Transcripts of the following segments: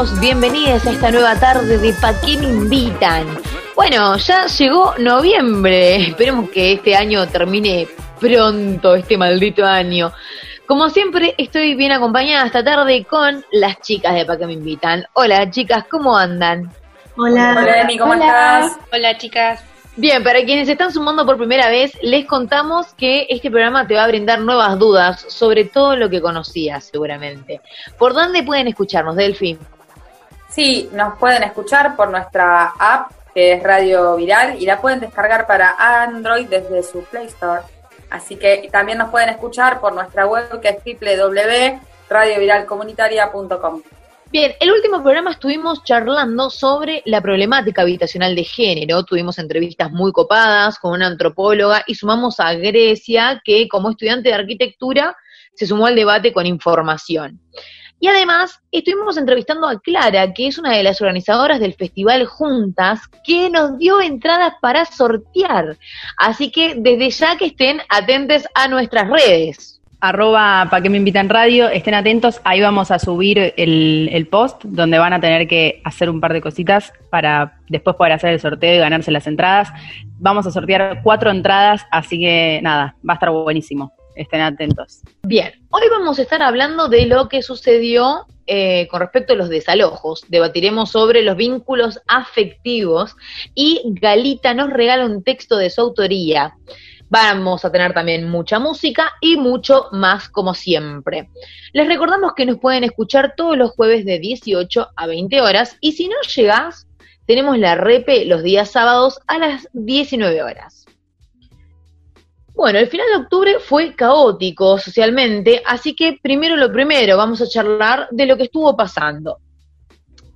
bienvenidos, bienvenidas a esta nueva tarde de Pa' qué me invitan. Bueno, ya llegó noviembre, esperemos que este año termine pronto, este maldito año. Como siempre, estoy bien acompañada esta tarde con las chicas de Pa' qué me invitan. Hola chicas, ¿cómo andan? Hola. Hola, Emi, ¿cómo estás? Hola, chicas. Bien, para quienes se están sumando por primera vez, les contamos que este programa te va a brindar nuevas dudas sobre todo lo que conocías, seguramente. ¿Por dónde pueden escucharnos, Delphi? Sí, nos pueden escuchar por nuestra app, que es Radio Viral, y la pueden descargar para Android desde su Play Store. Así que también nos pueden escuchar por nuestra web, que es www.radioviralcomunitaria.com. Bien, el último programa estuvimos charlando sobre la problemática habitacional de género. Tuvimos entrevistas muy copadas con una antropóloga y sumamos a Grecia, que como estudiante de arquitectura se sumó al debate con información. Y además estuvimos entrevistando a Clara, que es una de las organizadoras del festival Juntas, que nos dio entradas para sortear. Así que desde ya que estén atentos a nuestras redes arroba para que me invitan radio, estén atentos, ahí vamos a subir el, el, post donde van a tener que hacer un par de cositas para después poder hacer el sorteo y ganarse las entradas. Vamos a sortear cuatro entradas, así que nada, va a estar buenísimo. Estén atentos. Bien, hoy vamos a estar hablando de lo que sucedió eh, con respecto a los desalojos. Debatiremos sobre los vínculos afectivos y Galita nos regala un texto de su autoría. Vamos a tener también mucha música y mucho más como siempre. Les recordamos que nos pueden escuchar todos los jueves de 18 a 20 horas y si no llegás, tenemos la repe los días sábados a las 19 horas. Bueno, el final de octubre fue caótico socialmente, así que primero lo primero, vamos a charlar de lo que estuvo pasando.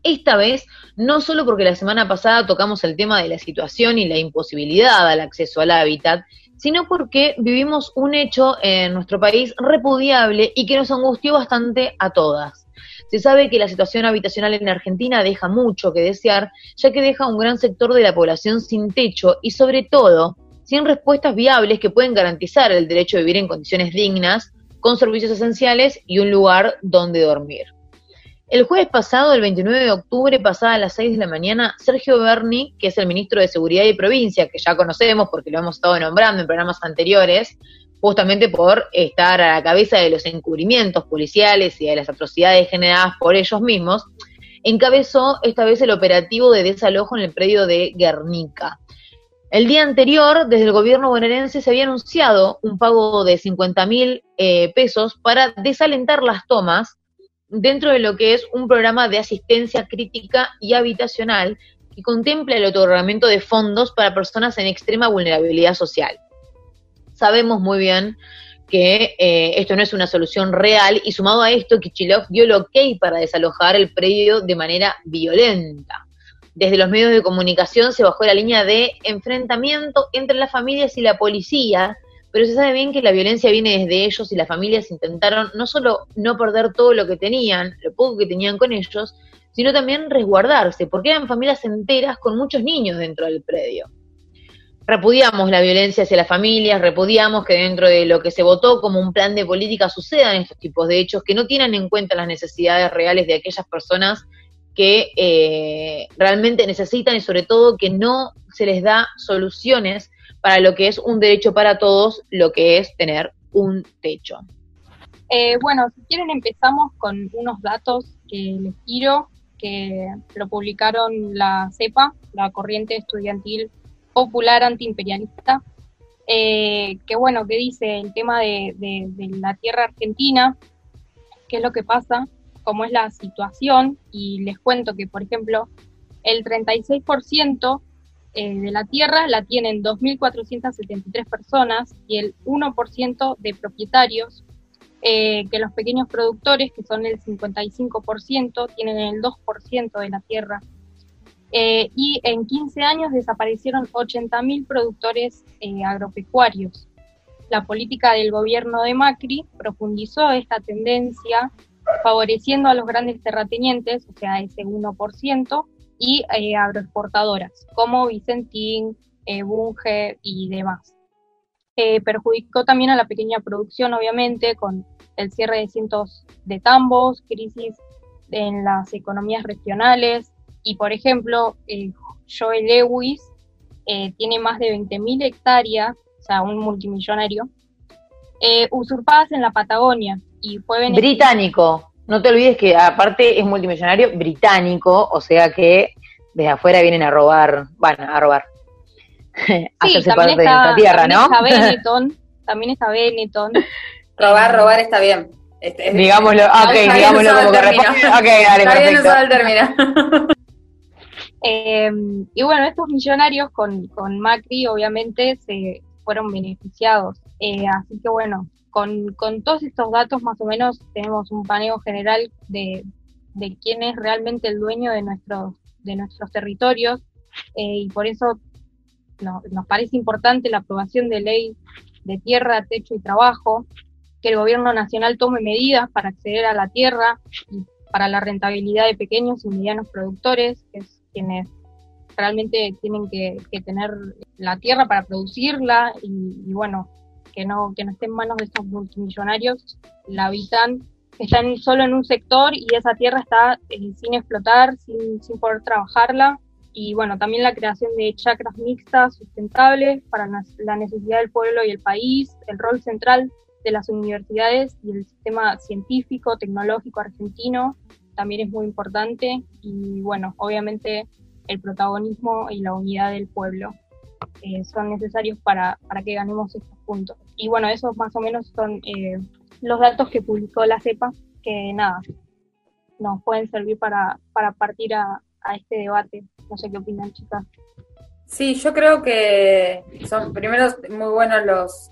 Esta vez, no solo porque la semana pasada tocamos el tema de la situación y la imposibilidad al acceso al hábitat, sino porque vivimos un hecho en nuestro país repudiable y que nos angustió bastante a todas. Se sabe que la situación habitacional en Argentina deja mucho que desear, ya que deja un gran sector de la población sin techo y sobre todo sin respuestas viables que pueden garantizar el derecho a vivir en condiciones dignas, con servicios esenciales y un lugar donde dormir. El jueves pasado, el 29 de octubre, pasada a las 6 de la mañana, Sergio Berni, que es el ministro de Seguridad y Provincia, que ya conocemos porque lo hemos estado nombrando en programas anteriores, justamente por estar a la cabeza de los encubrimientos policiales y de las atrocidades generadas por ellos mismos, encabezó esta vez el operativo de desalojo en el predio de Guernica. El día anterior, desde el gobierno bonaerense se había anunciado un pago de 50 mil eh, pesos para desalentar las tomas dentro de lo que es un programa de asistencia crítica y habitacional que contempla el otorgamiento de fondos para personas en extrema vulnerabilidad social. Sabemos muy bien que eh, esto no es una solución real y sumado a esto, Kichilov dio el ok para desalojar el predio de manera violenta. Desde los medios de comunicación se bajó la línea de enfrentamiento entre las familias y la policía, pero se sabe bien que la violencia viene desde ellos y las familias intentaron no solo no perder todo lo que tenían, lo poco que tenían con ellos, sino también resguardarse, porque eran familias enteras con muchos niños dentro del predio. Repudiamos la violencia hacia las familias, repudiamos que dentro de lo que se votó como un plan de política sucedan estos tipos de hechos que no tienen en cuenta las necesidades reales de aquellas personas que eh, realmente necesitan y sobre todo que no se les da soluciones para lo que es un derecho para todos, lo que es tener un techo. Eh, bueno, si quieren empezamos con unos datos que les tiro, que lo publicaron la CEPA, la Corriente Estudiantil Popular Antiimperialista, eh, que bueno, que dice el tema de, de la tierra argentina, qué es lo que pasa, cómo es la situación, y les cuento que, por ejemplo, el 36% eh, de la tierra la tienen 2.473 personas y el 1% de propietarios, eh, que los pequeños productores, que son el 55%, tienen el 2% de la tierra. Eh, y en 15 años desaparecieron 80.000 productores agropecuarios. La política del gobierno de Macri profundizó esta tendencia favoreciendo a los grandes terratenientes, o sea, ese 1%, y eh, agroexportadoras como Vicentín, eh, Bunge y demás. Eh, perjudicó también a la pequeña producción, obviamente, con el cierre de cientos de tambos, crisis en las economías regionales. Y por ejemplo, eh, Joe Lewis eh, tiene más de 20.000 hectáreas, o sea, un multimillonario, usurpadas en la Patagonia. Y fue Británico. No te olvides que aparte es multimillonario británico, o sea que desde afuera vienen a robar, bueno, a robar. Sí, también está, tierra, ¿no? Está Benetton, también está Benetton. robar, robar está bien. Este, digámoslo, ok, digámoslo como que responde. Ok, dale, está bien usado el término. Eh, y bueno, estos millonarios con, con Macri obviamente se fueron beneficiados. Eh, así que bueno, con, con, todos estos datos más o menos tenemos un paneo general de, quién es realmente el dueño de nuestros, de nuestros territorios eh, y por eso nos parece importante la aprobación de ley de tierra, techo y trabajo, que el gobierno nacional tome medidas para acceder a la tierra y para la rentabilidad de pequeños y medianos productores, que es quienes realmente tienen que, tener la tierra para producirla y, bueno, que no, que no esté en manos de estos multimillonarios, la habitan, están solo en un sector y esa tierra está eh, sin explotar, sin, sin poder trabajarla. Y bueno, también la creación de chacras mixtas sustentables para la necesidad del pueblo y el país, el rol central de las universidades y el sistema científico, tecnológico argentino también es muy importante y bueno, obviamente el protagonismo y la unidad del pueblo eh, son necesarios para, para que ganemos estos puntos. Y bueno, esos más o menos son eh, los datos que publicó la CEPA, que nada, nos pueden servir para, para partir a, a este debate. No sé qué opinan, chicas. Sí, yo creo que son primero muy buenos los,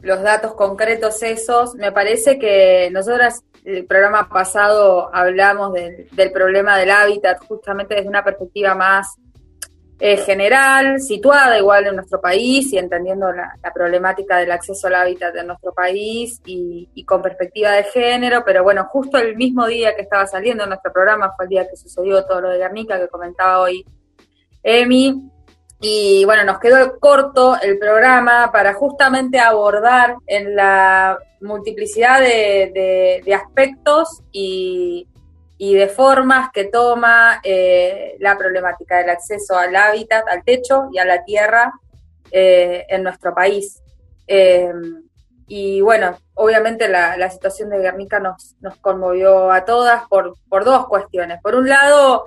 los datos concretos esos. Me parece que nosotras el programa pasado hablamos del, problema del hábitat justamente desde una perspectiva más eh, general, situada igual en nuestro país y entendiendo la, problemática del acceso al hábitat en nuestro país y, y, con perspectiva de género, pero bueno, justo el mismo día que estaba saliendo nuestro programa fue el día que sucedió todo lo de Guernica que comentaba hoy Emi, y bueno, nos quedó corto el programa para justamente abordar en la multiplicidad de, aspectos y, de formas que toma eh, la problemática del acceso al hábitat, al techo y a la tierra eh, en nuestro país. Eh, y bueno, obviamente la, situación de Guernica nos, nos conmovió a todas por, por dos cuestiones. Por un lado,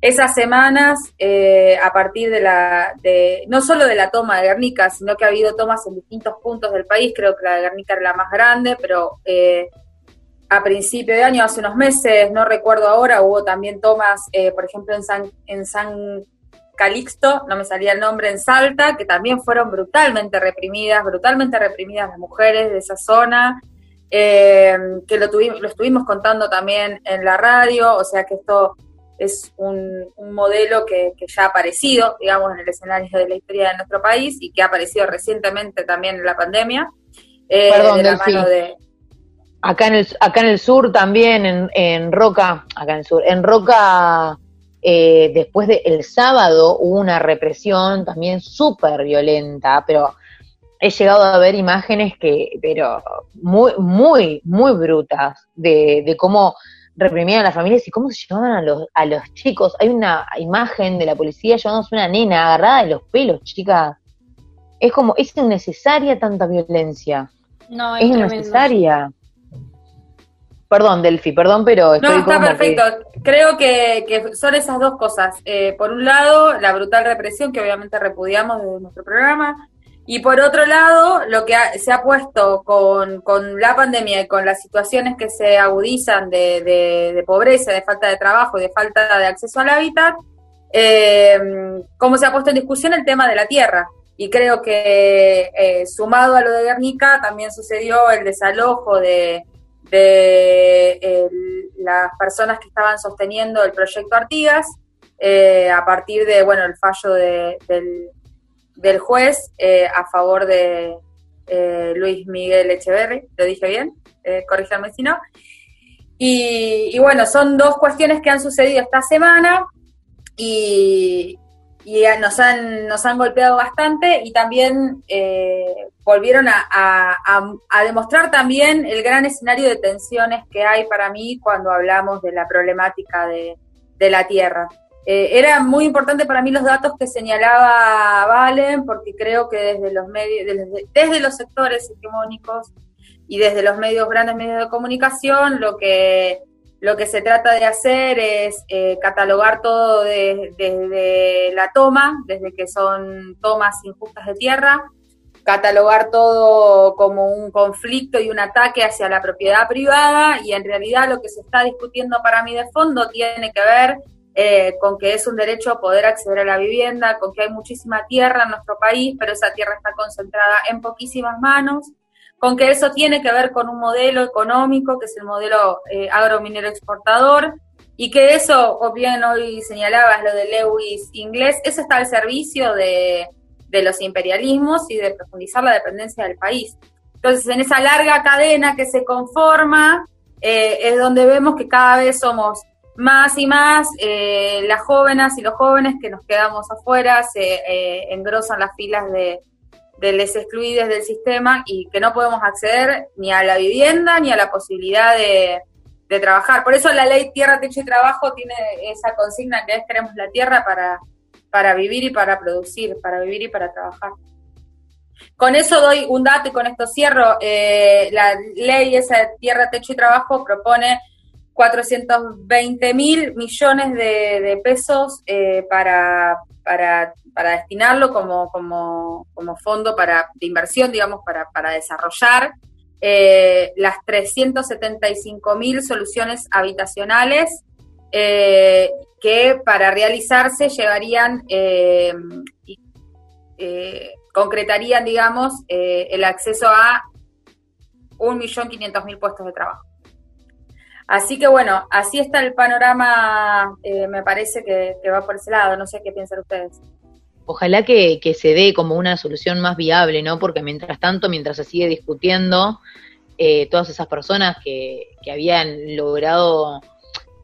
esas semanas, eh, a partir de la, de, no solo de la toma de Guernica, sino que ha habido tomas en distintos puntos del país, creo que la de Guernica era la más grande, pero a principio de año, hace unos meses, no recuerdo ahora, hubo también tomas, eh, por ejemplo, en San, en San Calixto, no me salía el nombre, en Salta, que también fueron brutalmente reprimidas, brutalmente reprimidas las mujeres de esa zona, que lo, tuvimos, lo estuvimos contando también en la radio, o sea que esto es un, modelo que, ya ha aparecido, digamos, en el escenario de la historia de nuestro país y que ha aparecido recientemente también en la pandemia. Eh, Perdón, de Acá en el, acá en el sur también, en, en Roca, acá en el sur, en Roca, eh, después del el sábado hubo una represión también súper violenta, pero he llegado a ver imágenes que, pero muy, muy, muy brutas, de, de cómo reprimían a las familias y cómo se llevaban a los, a los chicos. Hay una imagen de la policía llevándose una nena agarrada de los pelos, chicas. Es como, es innecesaria tanta violencia. No, es, innecesaria. Perdón, Delphi, perdón, pero estoy No, está perfecto. Creo que, que, son esas dos cosas. Eh, por un lado, la brutal represión, que obviamente repudiamos desde nuestro programa, y por otro lado, lo que se ha puesto con, la pandemia y con las situaciones que se agudizan de, pobreza, de falta de trabajo y de falta de acceso al hábitat, eh, cómo se ha puesto en discusión el tema de la tierra. Y creo que eh, sumado a lo de Guernica también sucedió el desalojo de, las personas que estaban sosteniendo el proyecto Artigas eh, a partir de bueno el fallo del del juez eh, a favor de eh, Luis Miguel Echeverri, ¿lo dije bien? Corríjame si no. Y, bueno, son dos cuestiones que han sucedido esta semana y, y nos han, nos han golpeado bastante y también eh, volvieron a, demostrar también el gran escenario de tensiones que hay para mí cuando hablamos de la problemática de, la tierra. Eh, era muy importante para mí los datos que señalaba Valen, porque creo que desde los medios, desde, desde los sectores hegemónicos y desde los medios, grandes medios de comunicación, lo que lo que se trata de hacer es eh, catalogar todo desde la toma, desde que son tomas injustas de tierra, catalogar todo como un conflicto y un ataque hacia la propiedad privada y en realidad lo que se está discutiendo para mí de fondo tiene que ver eh, con que es un derecho poder acceder a la vivienda, con que hay muchísima tierra en nuestro país, pero esa tierra está concentrada en poquísimas manos con que eso tiene que ver con un modelo económico, que es el modelo eh, agrominero exportador, y que eso, como bien hoy señalabas lo de Lewis inglés, eso está al servicio de, los imperialismos y de profundizar la dependencia del país. Entonces, en esa larga cadena que se conforma, eh, es donde vemos que cada vez somos más y más eh, las jóvenes y los jóvenes que nos quedamos afuera, se engrosan las filas de, de les excluidos del sistema y que no podemos acceder ni a la vivienda ni a la posibilidad de, trabajar. Por eso la ley Tierra, Techo y Trabajo tiene esa consigna que es queremos la tierra para, para vivir y para producir, para vivir y para trabajar. Con eso doy un dato y con esto cierro. Eh, la ley esa de Tierra, Techo y Trabajo propone 420 mil millones de, pesos eh, para, para para destinarlo como, como, como fondo para, de inversión, digamos, para, para desarrollar eh, las 375 mil soluciones habitacionales eh, que para realizarse llevarían, eh, concretarían, digamos, el acceso a 1.500.000 puestos de trabajo. Así que bueno, así está el panorama, me parece que va por ese lado, no sé qué piensan ustedes ojalá que, se dé como una solución más viable, ¿no? Porque mientras tanto, mientras se sigue discutiendo, eh, todas esas personas que, habían logrado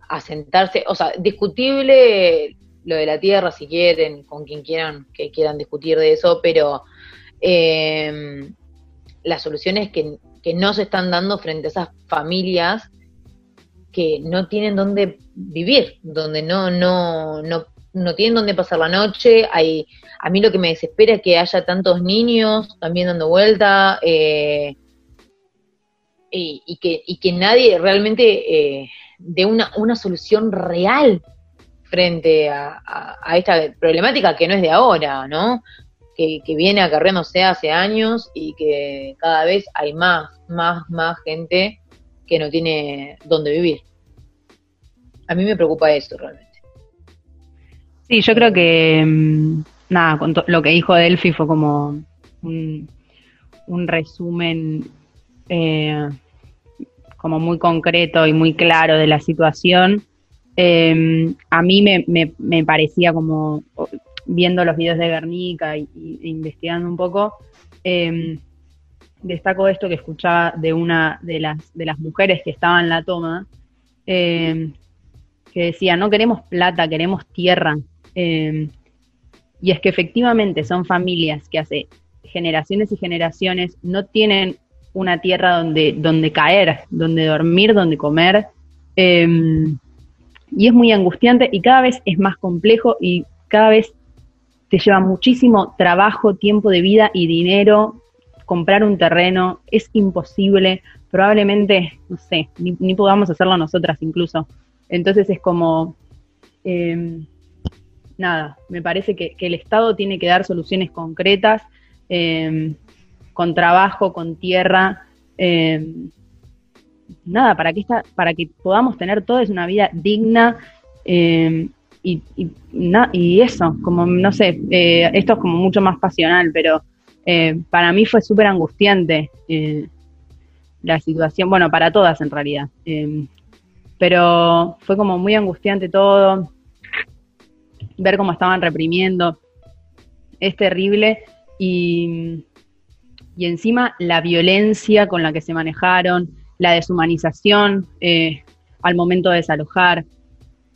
asentarse, o sea, discutible lo de la tierra si quieren, con quien quieran que quieran discutir de eso, pero eh, las soluciones que, que no se están dando frente a esas familias que no tienen dónde vivir, donde no, no, no no tienen dónde pasar la noche, hay, a mí lo que me desespera es que haya tantos niños también dando vuelta, eh, y, que, y que nadie realmente eh, dé una, una solución real frente a, esta problemática que no es de ahora, ¿no? Que, que viene acarreándose hace años y que cada vez hay más, más, más gente que no tiene dónde vivir. A mí me preocupa eso realmente. Sí, yo creo que, mm, nada, con lo que dijo Delphi fue como un, resumen eh, como muy concreto y muy claro de la situación. Em, a mí me, me, parecía como, viendo los videos de Guernica y, investigando un poco, eh, destaco esto que escuchaba de una de las, de las mujeres que estaba en la toma, em, que decía, no queremos plata, queremos tierra. Em, y es que efectivamente son familias que hace generaciones y generaciones no tienen una tierra donde, donde caer, donde dormir, donde comer. Em, y es muy angustiante y cada vez es más complejo y cada vez te lleva muchísimo trabajo, tiempo de vida y dinero comprar un terreno. Es imposible, probablemente, no sé, ni, podamos hacerlo nosotras incluso. Entonces es como... Em, nada, me parece que, el Estado tiene que dar soluciones concretas, em, con trabajo, con tierra, em, nada, para que, esta, para que podamos tener todos una vida digna em, y, y, eso, como no sé, eh, esto es como mucho más pasional, pero eh, para mí fue súper angustiante eh, la situación, bueno, para todas en realidad, pero fue como muy angustiante todo, ver cómo estaban reprimiendo. Es terrible y, y encima la violencia con la que se manejaron, la deshumanización eh, al momento de desalojar.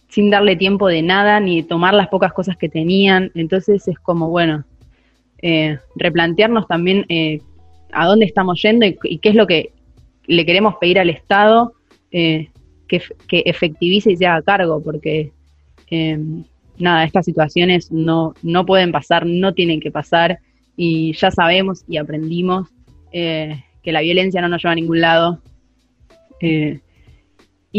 sin darle tiempo de nada ni tomar las pocas cosas que tenían. Entonces es como, bueno, eh, replantearnos también eh, a dónde estamos yendo y, qué es lo que le queremos pedir al Estado eh, que, que, efectivice y se haga cargo, porque nada, estas situaciones no, no pueden pasar, no tienen que pasar y ya sabemos y aprendimos que la violencia no nos lleva a ningún lado. y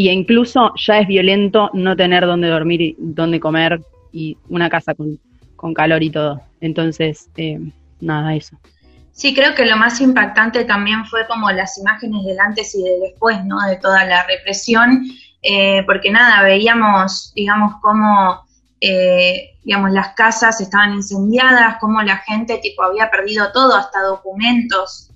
incluso ya es violento no tener dónde dormir y dónde comer y una casa con, con calor y todo. Entonces, eh, nada, eso. Sí, creo que lo más impactante también fue como las imágenes del antes y del después, ¿no? De toda la represión, eh, porque nada, veíamos, digamos, cómo, eh, digamos, las casas estaban incendiadas, cómo la gente, tipo, había perdido todo, hasta documentos,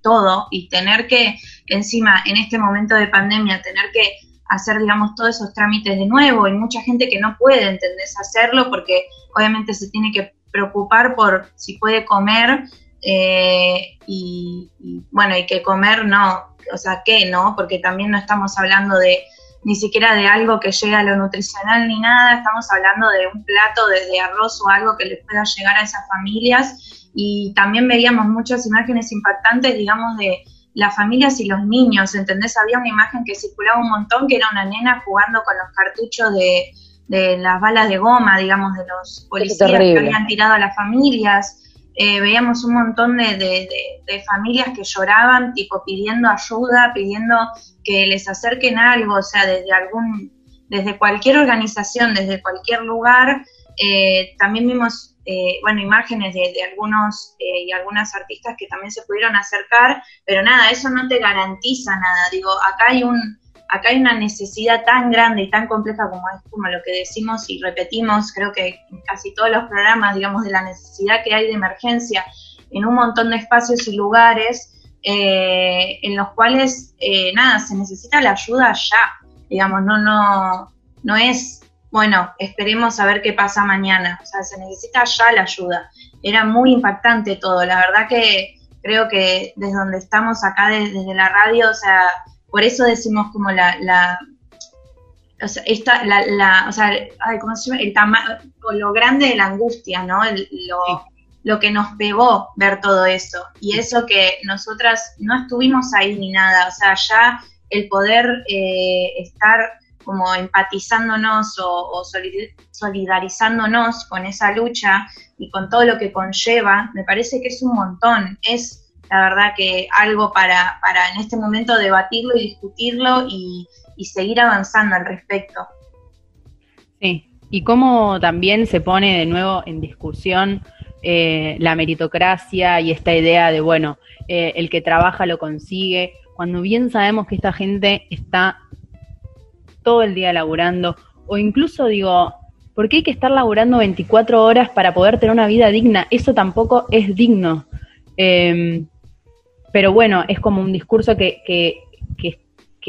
todo, y tener que, encima, en este momento de pandemia, tener que hacer, digamos, todos esos trámites de nuevo, y mucha gente que no puede, ¿entendés? Hacerlo porque obviamente se tiene que preocupar por si puede comer eh, y, bueno, y que comer no, o sea, ¿qué no? Porque también no estamos hablando de ni siquiera de algo que llegue a lo nutricional ni nada, estamos hablando de un plato de, arroz o algo que les pueda llegar a esas familias y también veíamos muchas imágenes impactantes, digamos, de las familias y los niños, ¿entendés? Había una imagen que circulaba un montón que era una nena jugando con los cartuchos de, de las balas de goma, digamos, de los policías que habían tirado a las familias. Eh, veíamos un montón de, familias que lloraban, tipo pidiendo ayuda, pidiendo que les acerquen algo, o sea, desde algún, desde cualquier organización, desde cualquier lugar. Eh, también vimos, eh, bueno, imágenes de, algunos y algunas artistas que también se pudieron acercar, pero nada, eso no te garantiza nada. Digo, acá hay un, acá hay una necesidad tan grande y tan compleja como es como lo que decimos y repetimos, creo que en casi todos los programas, digamos, de la necesidad que hay de emergencia en un montón de espacios y lugares eh, en los cuales, eh, nada, se necesita la ayuda ya, digamos, no, no, no es, bueno, esperemos a ver qué pasa mañana, o sea, se necesita ya la ayuda. Era muy impactante todo, la verdad que creo que desde donde estamos acá, desde la radio, o sea, por eso decimos como la, la o sea, esta, la, la, o sea, ay, ¿cómo se llama? El tamaño, lo grande de la angustia, ¿no? lo, lo que nos pegó ver todo eso. Y eso que nosotras no estuvimos ahí ni nada, o sea, ya el poder eh, estar como empatizándonos o, o, solidarizándonos con esa lucha y con todo lo que conlleva, me parece que es un montón. Es la verdad que algo para, para en este momento debatirlo y discutirlo y, seguir avanzando al respecto. Sí, y cómo también se pone de nuevo en discusión eh, la meritocracia y esta idea de, bueno, eh, el que trabaja lo consigue, cuando bien sabemos que esta gente está todo el día laburando, o incluso digo, ¿por qué hay que estar laburando 24 horas para poder tener una vida digna? Eso tampoco es digno. Eh, pero bueno, es como un discurso que, que, que,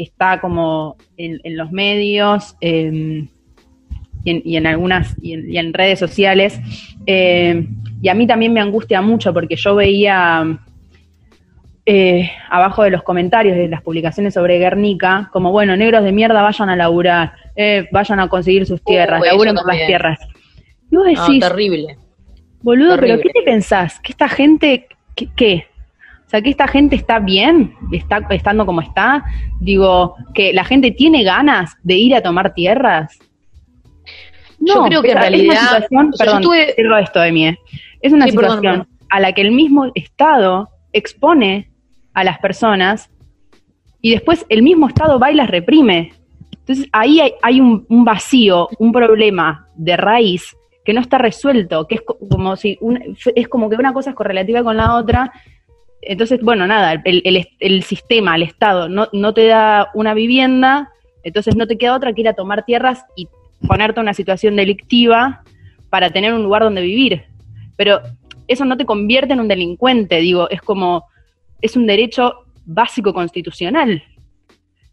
está como en, los medios em, y, en, algunas y en, redes sociales. Em, y a mí también me angustia mucho porque yo veía eh, abajo de los comentarios de las publicaciones sobre Guernica, como bueno, negros de mierda vayan a laburar, eh, vayan a conseguir sus tierras, laburen por las tierras. Y vos decís, terrible. Boludo, pero ¿qué te pensás? ¿Que esta gente, qué? Sea, que esta gente está bien, está estando como está. Digo, que la gente tiene ganas de ir a tomar tierras. No, yo creo que en realidad. Es una situación, perdón, esto de mí. Es una situación a la que el mismo Estado expone a las personas y después el mismo Estado va y las reprime. Entonces ahí hay, un, vacío, un problema de raíz que no está resuelto, que es como si es como que una cosa es correlativa con la otra entonces, bueno, nada, el, sistema, el Estado, no, no, te da una vivienda, entonces no te queda otra que ir a tomar tierras y ponerte una situación delictiva para tener un lugar donde vivir. Pero eso no te convierte en un delincuente, digo, es como, es un derecho básico constitucional.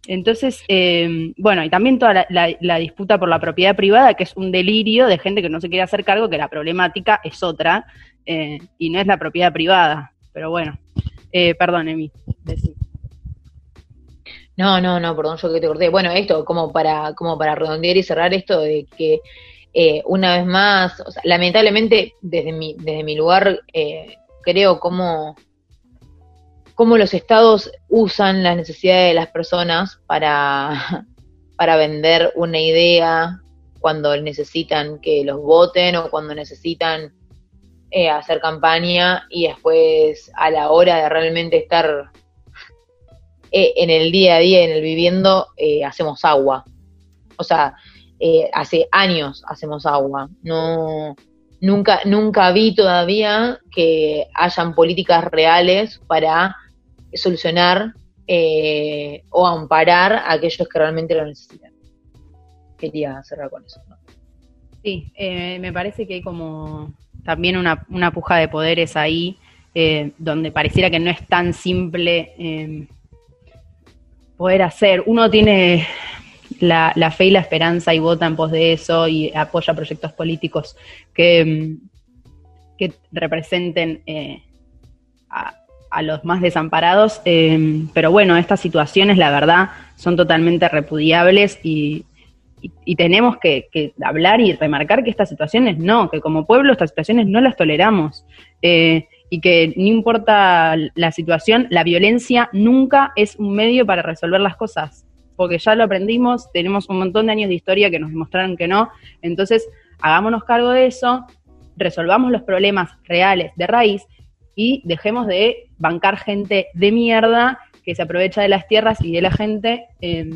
Entonces, eh, bueno, y también toda la, disputa por la propiedad privada, que es un delirio de gente que no se quiere hacer cargo, que la problemática es otra, eh, y no es la propiedad privada. Pero bueno, eh, perdón, Emi. No, no, no, perdón, yo que te corté. Bueno, esto, como para, como para redondear y cerrar esto de que eh, una vez más, lamentablemente, desde mi, desde mi lugar, eh, creo cómo los estados usan las necesidades de las personas para, para vender una idea cuando necesitan que los voten o cuando necesitan eh, hacer campaña y después a la hora de realmente estar eh, en el día a día, en el viviendo, eh, hacemos agua. O sea, hace años hacemos agua. No, nunca, nunca vi todavía que hayan políticas reales para solucionar o amparar a aquellos que realmente lo necesitan quería cerrar con eso. Sí, eh, me parece que hay como también una, una puja de poderes ahí, eh, donde pareciera que no es tan simple em, poder hacer. Uno tiene la, fe y la esperanza y vota en pos de eso y apoya proyectos políticos que, em, que representen eh, a, a, los más desamparados. Em, pero bueno, estas situaciones, la verdad, son totalmente repudiables y, y, tenemos que, hablar y remarcar que estas situaciones no, que como pueblo estas situaciones no las toleramos. Eh, y que no importa la situación, la violencia nunca es un medio para resolver las cosas, porque ya lo aprendimos, tenemos un montón de años de historia que nos demostraron que no, entonces hagámonos cargo de eso, resolvamos los problemas reales de raíz y dejemos de bancar gente de mierda que se aprovecha de las tierras y de la gente eh,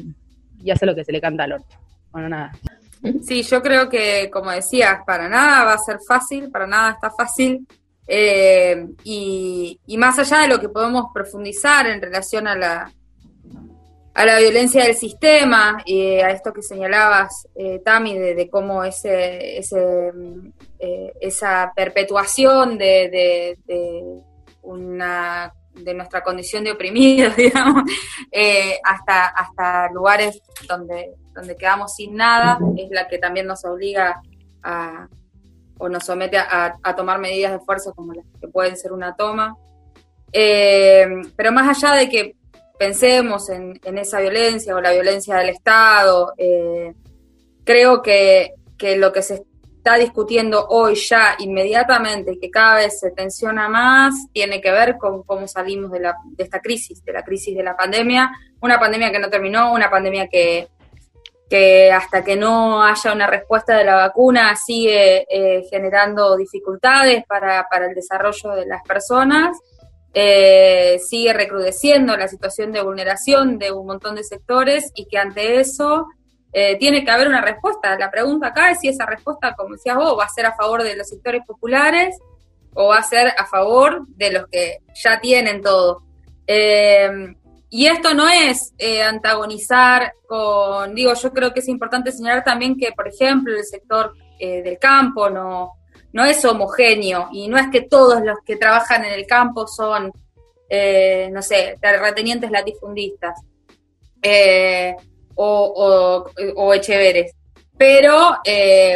y hace lo que se le canta al orto. Bueno, nada. Sí, yo creo que, como decías, para nada va a ser fácil, para nada está fácil. Eh, y, más allá de lo que podemos profundizar en relación a la, a la violencia del sistema y a esto que señalabas, eh, Tami, de, cómo ese, ese eh, esa perpetuación de, de, una de nuestra condición de oprimidos, digamos, hasta, hasta lugares donde donde quedamos sin nada, es la que también nos obliga a, o nos somete a, tomar medidas de fuerza como las que pueden ser una toma. Eh, pero más allá de que pensemos en, esa violencia o la violencia del Estado, eh, creo que, lo que se está discutiendo hoy ya inmediatamente que cada vez se tensiona más tiene que ver con cómo salimos de, la, de esta crisis, de la crisis de la pandemia, una pandemia que no terminó, una pandemia que, que hasta que no haya una respuesta de la vacuna sigue eh, generando dificultades para, el desarrollo de las personas, eh, sigue recrudeciendo la situación de vulneración de un montón de sectores y que ante eso eh, tiene que haber una respuesta. La pregunta acá es si esa respuesta, como decías vos, va a ser a favor de los sectores populares o va a ser a favor de los que ya tienen todo. Y esto no es eh, antagonizar con, digo, yo creo que es importante señalar también que, por ejemplo, el sector eh, del campo no, no es homogéneo y no es que todos los que trabajan en el campo son, eh, no sé, terratenientes latifundistas o, o, echeveres. Pero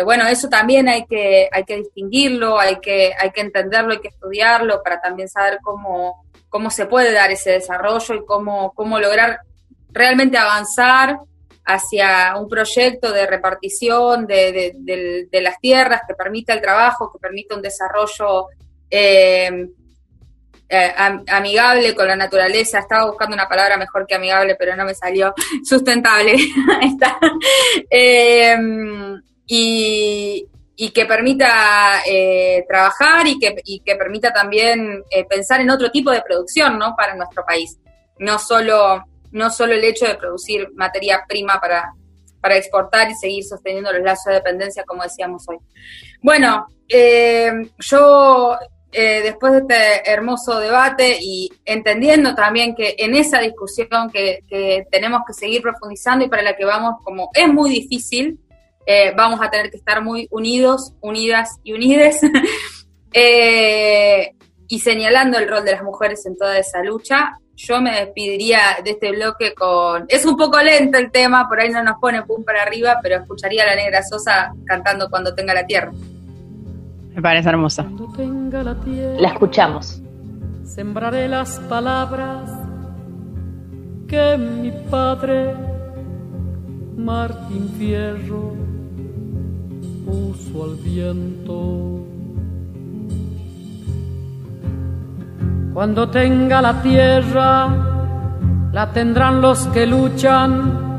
bueno, eso también hay que, hay que distinguirlo, hay que, hay que entenderlo, hay que estudiarlo para también saber cómo, cómo se puede dar ese desarrollo y cómo, cómo lograr realmente avanzar hacia un proyecto de repartición de, de, las tierras que permita el trabajo, que permita un desarrollo eh, eh, amigable con la naturaleza. Estaba buscando una palabra mejor que amigable, pero no me salió. Sustentable. está. Eh, y, que permita eh, trabajar y que, que permita también eh, pensar en otro tipo de producción ¿no? para nuestro país. No solo, no solo el hecho de producir materia prima para, para exportar y seguir sosteniendo los lazos de dependencia, como decíamos hoy. Bueno, yo después de este hermoso debate y entendiendo también que en esa discusión que, que tenemos que seguir profundizando y para la que vamos, como es muy difícil, eh, vamos a tener que estar muy unidos, unidas y unides, eh, y señalando el rol de las mujeres en toda esa lucha. Yo me despediría de este bloque con... Es un poco lento el tema, por ahí no nos pone pum para arriba, pero escucharía a la negra Sosa cantando Cuando tenga la tierra. Me parece hermosa. La escuchamos. Sembraré las palabras que mi padre, Martín Fierro, puso al viento. Cuando tenga la tierra, la tendrán los que luchan,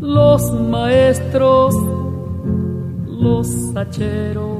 los maestros, los hacheros,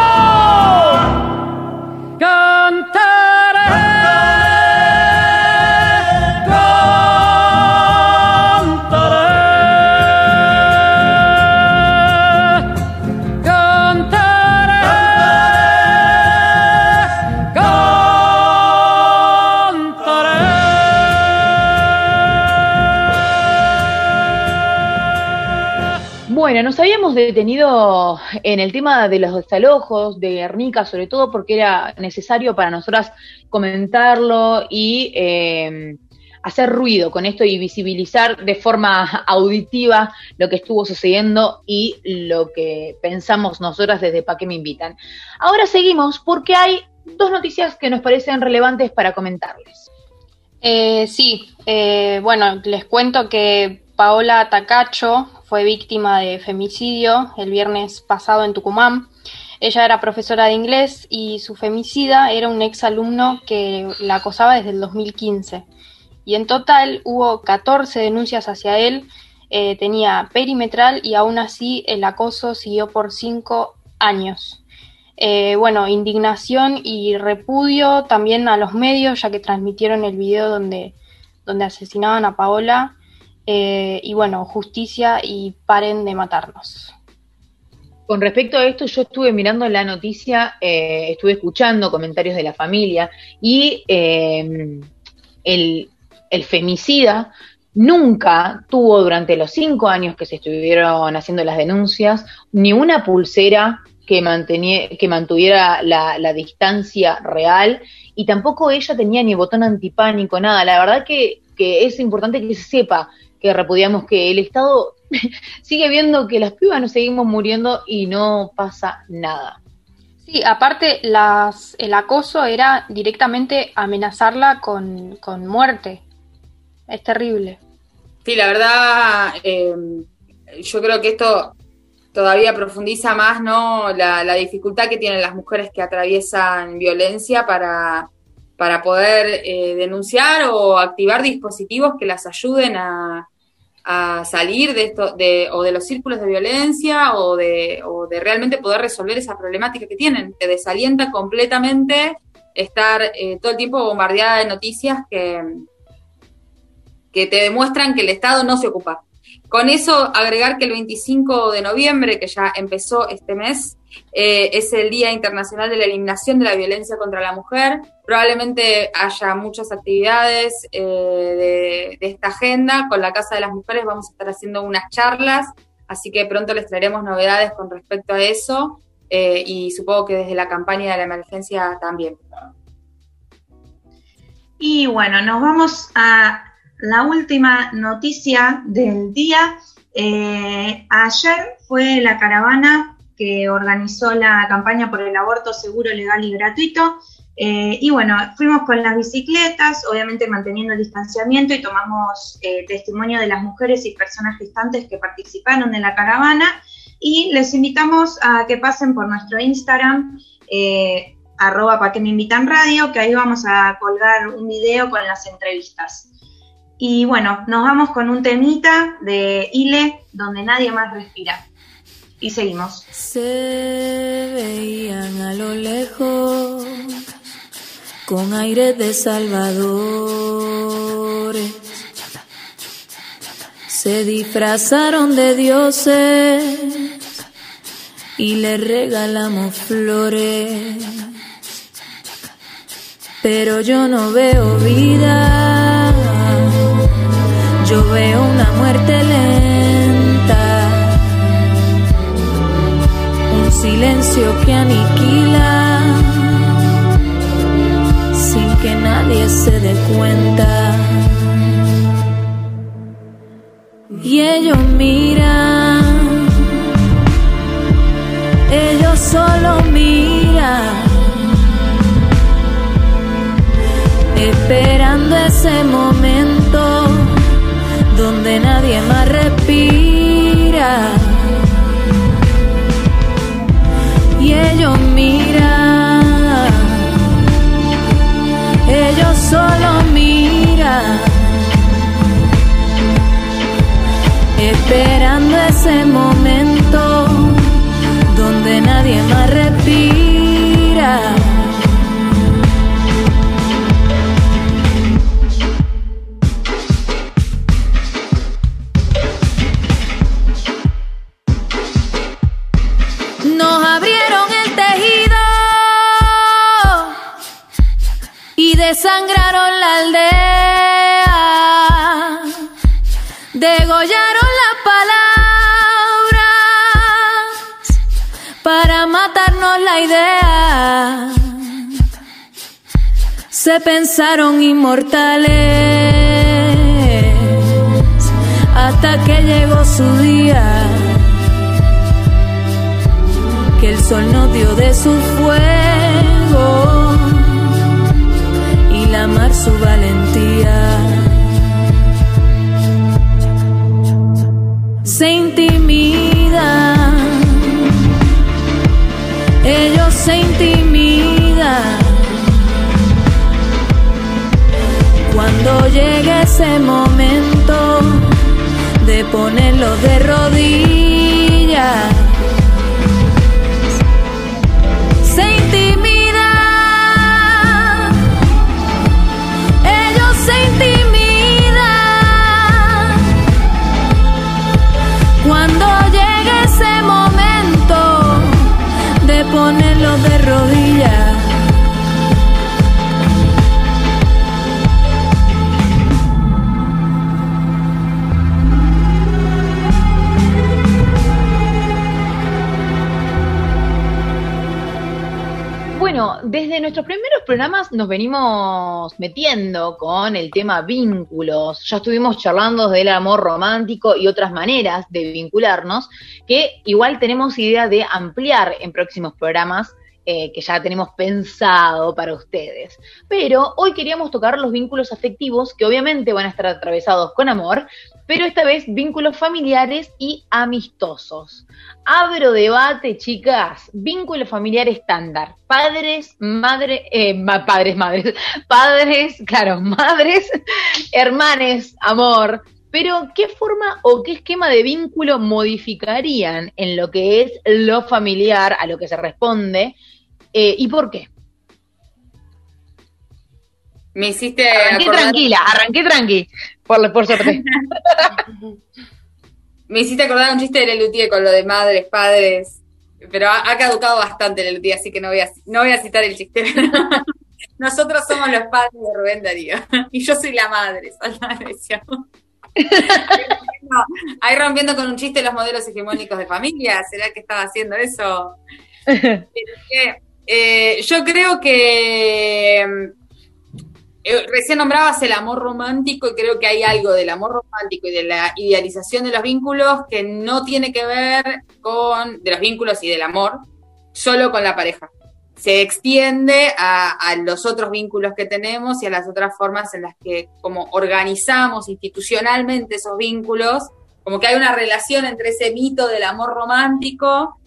Detenido en el tema de los desalojos, de Guernica, sobre todo porque era necesario para nosotras comentarlo y eh, hacer ruido con esto y visibilizar de forma auditiva lo que estuvo sucediendo y lo que pensamos nosotras desde Pa' que me invitan. Ahora seguimos porque hay dos noticias que nos parecen relevantes para comentarles. Eh, sí, eh, bueno, les cuento que Paola Tacacho fue víctima de femicidio el viernes pasado en Tucumán. Ella era profesora de inglés y su femicida era un ex alumno que la acosaba desde el 2015. Y en total hubo 14 denuncias hacia él, eh, tenía perimetral y aún así el acoso siguió por 5 años. Eh, bueno, indignación y repudio también a los medios, ya que transmitieron el video donde, donde asesinaban a Paola eh, y bueno, justicia y paren de matarnos. con respecto a esto, yo estuve mirando la noticia, eh, estuve escuchando comentarios de la familia y eh, el, el femicida nunca tuvo durante los cinco años que se estuvieron haciendo las denuncias ni una pulsera que, que mantuviera la, la, distancia real y tampoco ella tenía ni botón antipánico, nada. La verdad que, que es importante que se sepa que repudiamos que el Estado sigue viendo que las pibas nos seguimos muriendo y no pasa nada. Sí, aparte las, el acoso era directamente amenazarla con, con muerte. Es terrible. Sí, la verdad, eh, yo creo que esto todavía profundiza más ¿no? La, la, dificultad que tienen las mujeres que atraviesan violencia para, para poder eh, denunciar o activar dispositivos que las ayuden a, a salir de esto, de, o de los círculos de violencia o de, realmente poder resolver esa problemática que tienen. Te desalienta completamente estar eh, todo el tiempo bombardeada de noticias que, que te demuestran que el Estado no se ocupa. Con eso, agregar que el 25 de noviembre, que ya empezó este mes, eh, es el Día Internacional de la Eliminación de la Violencia contra la Mujer. Probablemente haya muchas actividades eh, de, esta agenda. Con la Casa de las Mujeres vamos a estar haciendo unas charlas, así que pronto les traeremos novedades con respecto a eso eh, y supongo que desde la campaña de la emergencia también. Y bueno, nos vamos a la última noticia del día. ayer fue la caravana que organizó la campaña por el aborto seguro, legal y gratuito. Eh, y bueno, fuimos con las bicicletas, obviamente manteniendo el distanciamiento y tomamos eh, testimonio de las mujeres y personas gestantes que participaron en la caravana. Y les invitamos a que pasen por nuestro Instagram, eh, arroba para que me invitan radio, que ahí vamos a colgar un video con las entrevistas. Y bueno, nos vamos con un temita de Ile, donde nadie más respira. Y seguimos. Se veían a lo lejos con aire de salvadores. Se disfrazaron de dioses y le regalamos flores. Pero yo no veo vida, yo veo una muerte lenta silencio que aniquila sin que nadie se dé cuenta. Y ellos miran, ellos solo miran, esperando ese momento donde nadie más respira y ellos miran, ellos solo miran, esperando ese momento donde nadie más respira. Desangraron la aldea, degollaron las palabras para matarnos la idea. Se pensaron inmortales hasta que llegó su día, que el sol nos dio de su fuego su valentía. Se intimidan, ellos se intimidan. Cuando llegue ese momento de ponerlos de rodillas ponerlo de rodillas. Bueno, desde nuestros primeros programas nos venimos metiendo con el tema vínculos. Ya estuvimos charlando del amor romántico y otras maneras de vincularnos, que igual tenemos idea de ampliar en próximos programas eh, que ya tenemos pensado para ustedes. Pero hoy queríamos tocar los vínculos afectivos, que obviamente van a estar atravesados con amor, pero esta vez vínculos familiares y amistosos. Abro debate, chicas. Vínculo familiar estándar. Padres, madre, eh, padres, madres, padres, claro, madres, hermanes, amor. Pero, ¿qué forma o qué esquema de vínculo modificarían en lo que es lo familiar, a lo que se responde? Eh, ¿Y por qué? Me hiciste. Arranqué tranquila, arranqué tranqui, por, por suerte. Me hiciste acordar un chiste de Lelutier con lo de madres, padres, pero ha, caducado bastante Lelutier, así que no voy a, no voy a citar el chiste. Nosotros somos los padres de Rubén Darío y yo soy la madre, ahí rompiendo con un chiste los modelos hegemónicos de familia, ¿será que estaba haciendo eso? Eh, yo creo que eh, recién nombrabas el amor romántico y creo que hay algo del amor romántico y de la idealización de los vínculos que no tiene que ver con, de los vínculos y del amor, solo con la pareja. Se extiende a, a los otros vínculos que tenemos y a las otras formas en las que como organizamos institucionalmente esos vínculos, como que hay una relación entre ese mito del amor romántico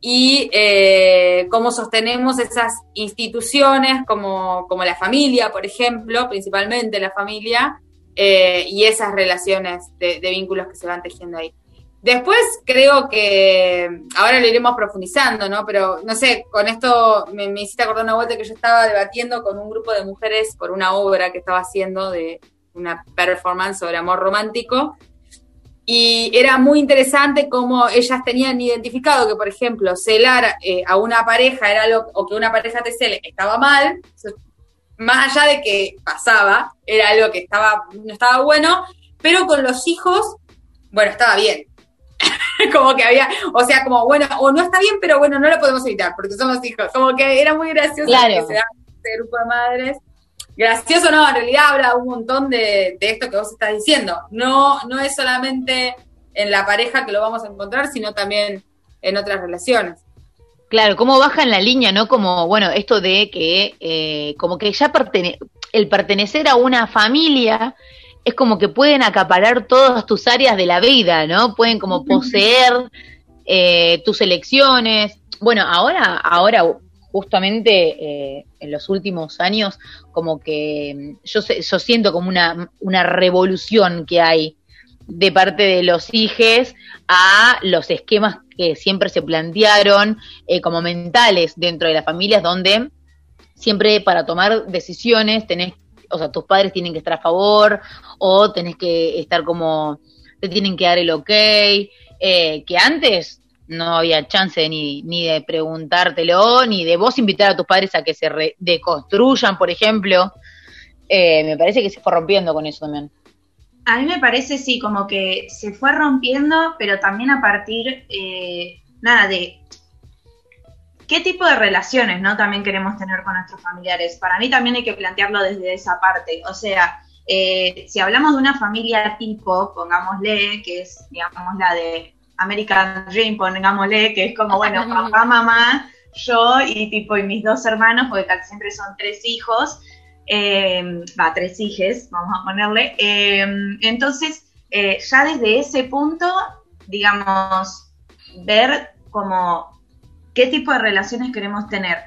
y eh, cómo sostenemos esas instituciones como, como, la familia, por ejemplo, principalmente la familia, eh, y esas relaciones de, vínculos que se van tejiendo ahí. Después creo que, ahora lo iremos profundizando, ¿no? Pero no sé, con esto me, me hiciste acordar una vuelta que yo estaba debatiendo con un grupo de mujeres por una obra que estaba haciendo de una performance sobre amor romántico y era muy interesante cómo ellas tenían identificado que, por ejemplo, celar eh, a una pareja era lo, o que una pareja te cele estaba mal, más allá de que pasaba, era algo que estaba, no estaba bueno, pero con los hijos, bueno, estaba bien. como que había, o sea, como, bueno, o no está bien, pero bueno, no lo podemos evitar, porque somos hijos. Como que era muy gracioso que se da este grupo de madres gracioso no, en realidad habla un montón de, esto que vos estás diciendo. No, no es solamente en la pareja que lo vamos a encontrar, sino también en otras relaciones. Claro, cómo baja en la línea, ¿no? Como, bueno, esto de que, eh, como que ya el pertenecer a una familia es como que pueden acaparar todas tus áreas de la vida, ¿no? Pueden como poseer eh, tus elecciones. Bueno, ahora, ahora justamente eh, en los últimos años, como que mm, yo, yo siento como una, una revolución que hay de parte de los hijes a los esquemas que siempre se plantearon eh, como mentales dentro de las familias, donde siempre para tomar decisiones tenés, o sea, tus padres tienen que estar a favor o tenés que estar como, te tienen que dar el ok, eh, que antes no había chance ni, ni de preguntártelo, ni de vos invitar a tus padres a que se deconstruyan, por ejemplo. Eh, me parece que se fue rompiendo con eso también. A mí me parece, sí, como que se fue rompiendo, pero también a partir, eh, nada, de qué tipo de relaciones, ¿no? También queremos tener con nuestros familiares. Para mí también hay que plantearlo desde esa parte. O sea, eh, si hablamos de una familia tipo, pongámosle, que es, digamos, la de American Dream, pongámosle, que es como, bueno, papá, mamá, yo y tipo, y mis dos hermanos, porque casi siempre son tres hijos, eh, va, tres hijes, vamos a ponerle. Eh, entonces, eh, ya desde ese punto, digamos, ver como qué tipo de relaciones queremos tener.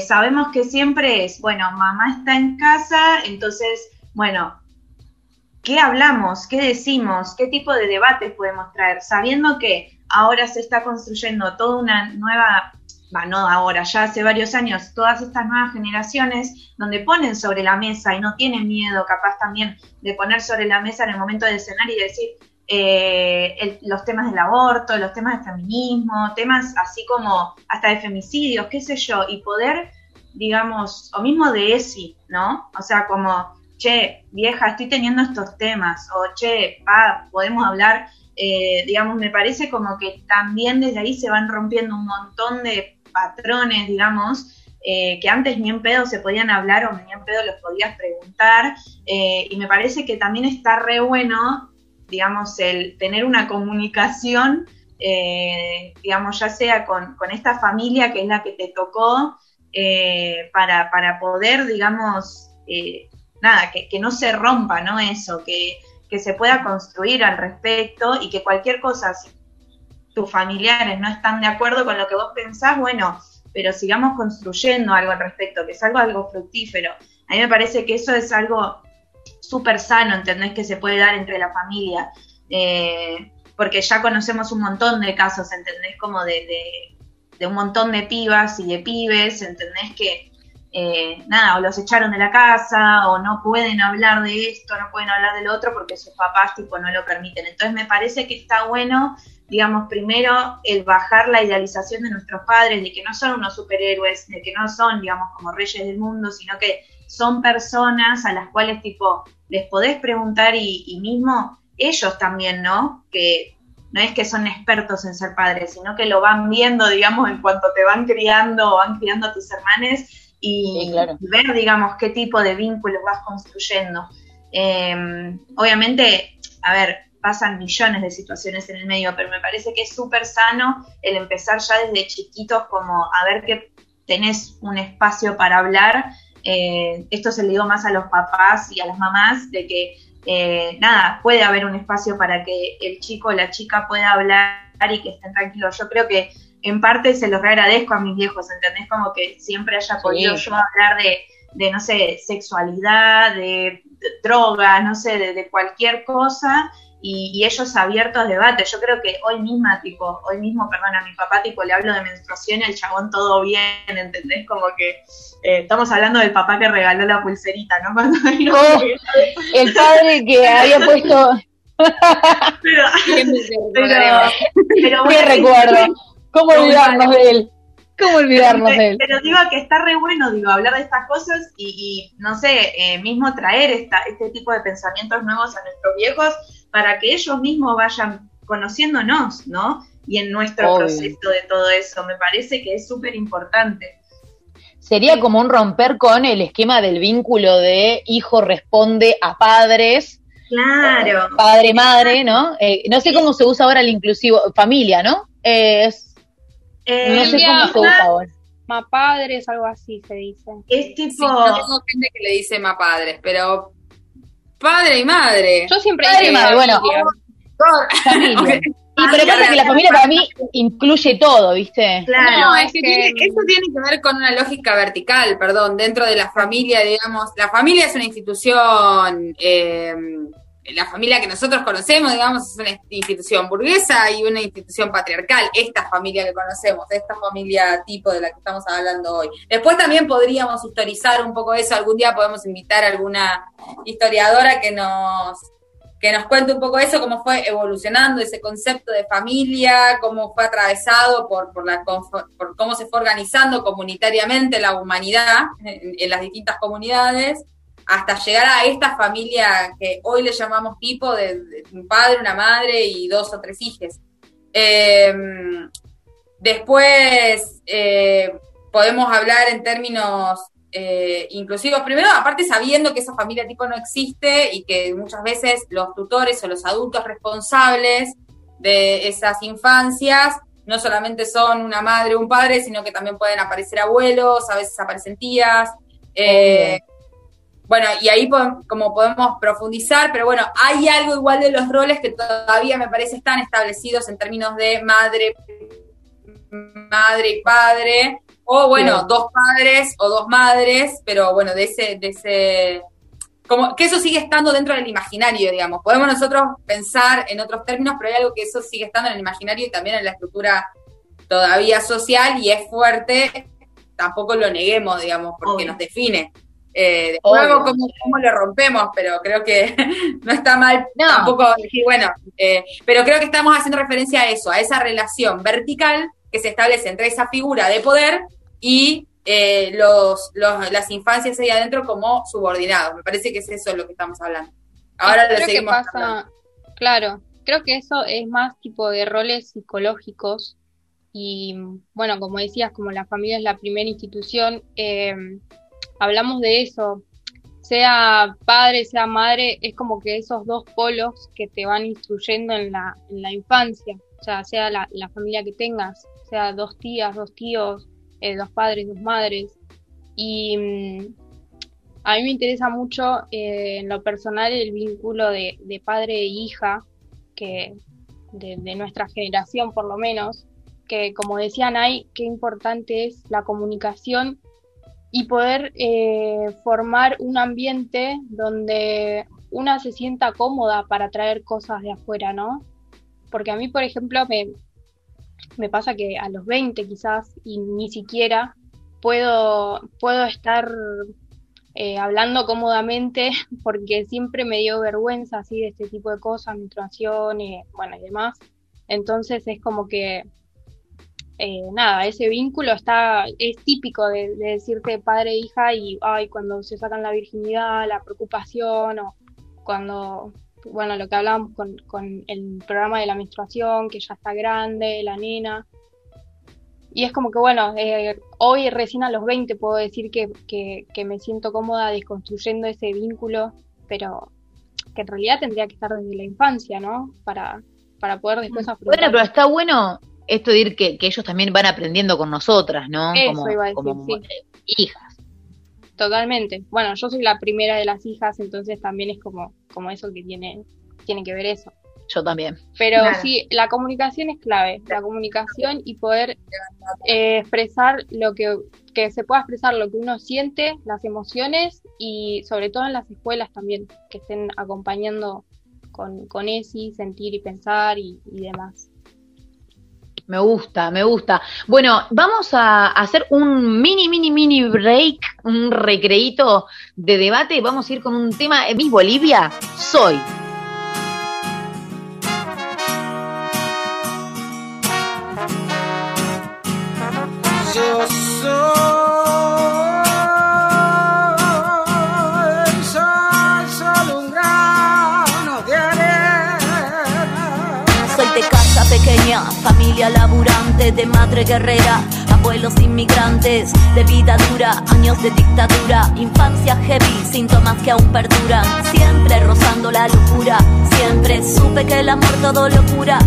sabemos que siempre es, bueno, mamá está en casa, entonces, bueno, qué hablamos, qué decimos, qué tipo de debates podemos traer, sabiendo que ahora se está construyendo toda una nueva, va, no ahora, ya hace varios años, todas estas nuevas generaciones donde ponen sobre la mesa y no tienen miedo capaz también de poner sobre la mesa en el momento de cenar y decir, eh, los temas del aborto, los temas de feminismo, temas así como hasta de femicidios, qué sé yo, y poder, digamos, o mismo de ESI, ¿no? O sea, como, che, vieja, estoy teniendo estos temas, o che, pa, podemos hablar, eh, digamos, me parece como que también desde ahí se van rompiendo un montón de patrones, digamos, eh, que antes ni en pedo se podían hablar o ni en pedo los podías preguntar. Eh, y me parece que también está re bueno, digamos, el tener una comunicación, digamos, ya sea con, esta familia que es la que te tocó, para, para, poder, digamos, nada, que, que, no se rompa, ¿no? Eso, que, que se pueda construir al respecto y que cualquier cosa, si tus familiares no están de acuerdo con lo que vos pensás, bueno, pero sigamos construyendo algo al respecto, que es algo, fructífero. A mí me parece que eso es algo súper sano, ¿entendés? Que se puede dar entre la familia, eh, porque ya conocemos un montón de casos, ¿entendés? Como de, de, un montón de pibas y de pibes, ¿entendés? Que, eh, nada, o los echaron de la casa, o no pueden hablar de esto, no pueden hablar del otro porque sus papás, tipo, no lo permiten. Entonces me parece que está bueno digamos, primero el bajar la idealización de nuestros padres, de que no son unos superhéroes, de que no son, digamos, como reyes del mundo, sino que son personas a las cuales, tipo, les podés preguntar y, mismo ellos también, ¿no? Que no es que son expertos en ser padres, sino que lo van viendo, digamos, en cuanto te van criando o van criando a tus hermanos y, ver, digamos, qué tipo de vínculos vas construyendo. Eh, obviamente, a ver, pasan millones de situaciones en el medio, pero me parece que es súper sano el empezar ya desde chiquitos como a ver que tenés un espacio para hablar. Eh, esto se le digo más a los papás y a las mamás, de que eh, nada, puede haber un espacio para que el chico o la chica pueda hablar y que estén tranquilos. Yo creo que en parte se los agradezco a mis viejos, ¿entendés? Como que siempre haya podido yo hablar de, no sé, sexualidad, de, droga, no sé, de, cualquier cosa y, ellos abiertos a debate. Yo creo que hoy misma, tipo, hoy mismo, perdón, a mi papá, tipo, le hablo de menstruación y el chabón todo bien, ¿entendés? Como que eh, estamos hablando del papá que regaló la pulserita, ¿no? Cuando oh, el padre que había puesto... pero, pero, ¿Qué recuerdo? ¿Cómo olvidarnos de él? ¿Cómo olvidarnos de él? Pero digo que está re bueno, digo, hablar de estas cosas y, no sé, eh, mismo traer esta, este tipo de pensamientos nuevos a nuestros viejos para que ellos mismos vayan conociéndonos, ¿no? Y en nuestro proceso de todo eso, me parece que es súper importante. Sería como un romper con el esquema del vínculo de hijo responde a padres. Claro. Padre, madre, ¿no? Eh, no sé cómo se usa ahora el inclusivo, familia, ¿no? Es, eh, no sé cómo se usa ahora. Ma padres, algo así se dice. Es tipo. Sí, tengo gente que le dice ma padres, pero Padre y madre. Yo siempre Padre y madre, bueno. Familia. Y pero pasa que la familia para mí incluye todo, ¿viste? Claro, es que, eso tiene que ver con una lógica vertical, perdón, dentro de la familia, digamos, la familia es una institución eh, la familia que nosotros conocemos, digamos, es una institución burguesa y una institución patriarcal, esta familia que conocemos, esta familia tipo de la que estamos hablando hoy. Después también podríamos historizar un poco eso, algún día podemos invitar a alguna historiadora que nos que nos cuente un poco eso, cómo fue evolucionando ese concepto de familia, cómo fue atravesado por, por, la, por cómo se fue organizando comunitariamente la humanidad en las distintas comunidades hasta llegar a esta familia que hoy le llamamos tipo de, un padre, una madre y dos o tres hijos. Em, después eh, podemos hablar en términos eh, inclusivos. Primero, aparte sabiendo que esa familia tipo no existe y que muchas veces los tutores o los adultos responsables de esas infancias no solamente son una madre o un padre, sino que también pueden aparecer abuelos, a veces aparecen tías. Eh, bueno, y ahí como podemos profundizar, pero bueno, hay algo igual de los roles que todavía me parece están establecidos en términos de madre, madre y padre, o bueno, dos padres o dos madres, pero bueno, de ese, de ese, como que eso sigue estando dentro del imaginario, digamos. Podemos nosotros pensar en otros términos, pero hay algo que eso sigue estando en el imaginario y también en la estructura todavía social y es fuerte, tampoco lo neguemos, digamos, porque nos define. Eh, luego, ¿cómo, cómo lo rompemos? Pero creo que no está mal No. tampoco decir, bueno, eh, pero creo que estamos haciendo referencia a eso, a esa relación vertical que se establece entre esa figura de poder y eh, los, los, las infancias ahí adentro como subordinados. Me parece que es eso lo que estamos hablando. Ahora lo creo que seguimos. claro, creo que eso es más tipo de roles psicológicos y bueno, como decías, como la familia es la primera institución, eh, hablamos de eso, sea padre, sea madre, es como que esos dos polos que te van instruyendo en la, en la infancia, o sea, sea la, la familia que tengas, sea dos tías, dos tíos, eh, dos padres, dos madres, y mm, a mí me interesa mucho eh, en lo personal el vínculo de, de padre e hija, que de, nuestra generación por lo menos, que como decían ahí, qué importante es la comunicación y poder eh, formar un ambiente donde una se sienta cómoda para traer cosas de afuera, ¿no? Porque a mí, por ejemplo, me, me pasa que a los 20 quizás, y ni siquiera puedo, puedo estar eh, hablando cómodamente porque siempre me dio vergüenza así de este tipo de cosas, menstruación y bueno y demás. Entonces es como que eh, nada, ese vínculo está, es típico de, de decirte padre e hija y ay, cuando se sacan la virginidad, la preocupación o cuando, bueno, lo que hablábamos con, con el programa de la menstruación, que ya está grande, la nena. Y es como que, bueno, eh, hoy recién a los 20 puedo decir que, que, que me siento cómoda desconstruyendo ese vínculo, pero que en realidad tendría que estar desde la infancia, ¿no? Para, para poder después afrontar. Bueno, pero está bueno esto de ir que, que ellos también van aprendiendo con nosotras, ¿no? Eso como iba a decir, como, sí. eh, hijas. Totalmente. Bueno, yo soy la primera de las hijas, entonces también es como, como eso que tiene, tiene que ver eso. Yo también. Pero Claro. sí, la comunicación es clave, la comunicación y poder eh, expresar lo que, que se pueda expresar lo que uno siente, las emociones y sobre todo en las escuelas también, que estén acompañando con, con ESI, sentir y pensar y, y demás. Me gusta, me gusta. Bueno, vamos a hacer un mini, mini, mini break, un recreíto de debate. Vamos a ir con un tema. Miss Bolivia, soy. Familia laburante, de madre guerrera, abuelos inmigrantes, de vida dura, años de dictadura, infancia heavy, síntomas que aún perduran, siempre rozando la locura, siempre supe que el amor todo lo cura.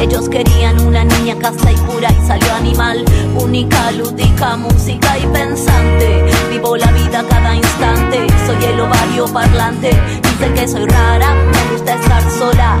Ellos querían una niña casta y pura y salió animal, única, lúdica, música y pensante. Vivo la vida cada instante, soy el ovario parlante. Dicen que soy rara, me gusta estar sola.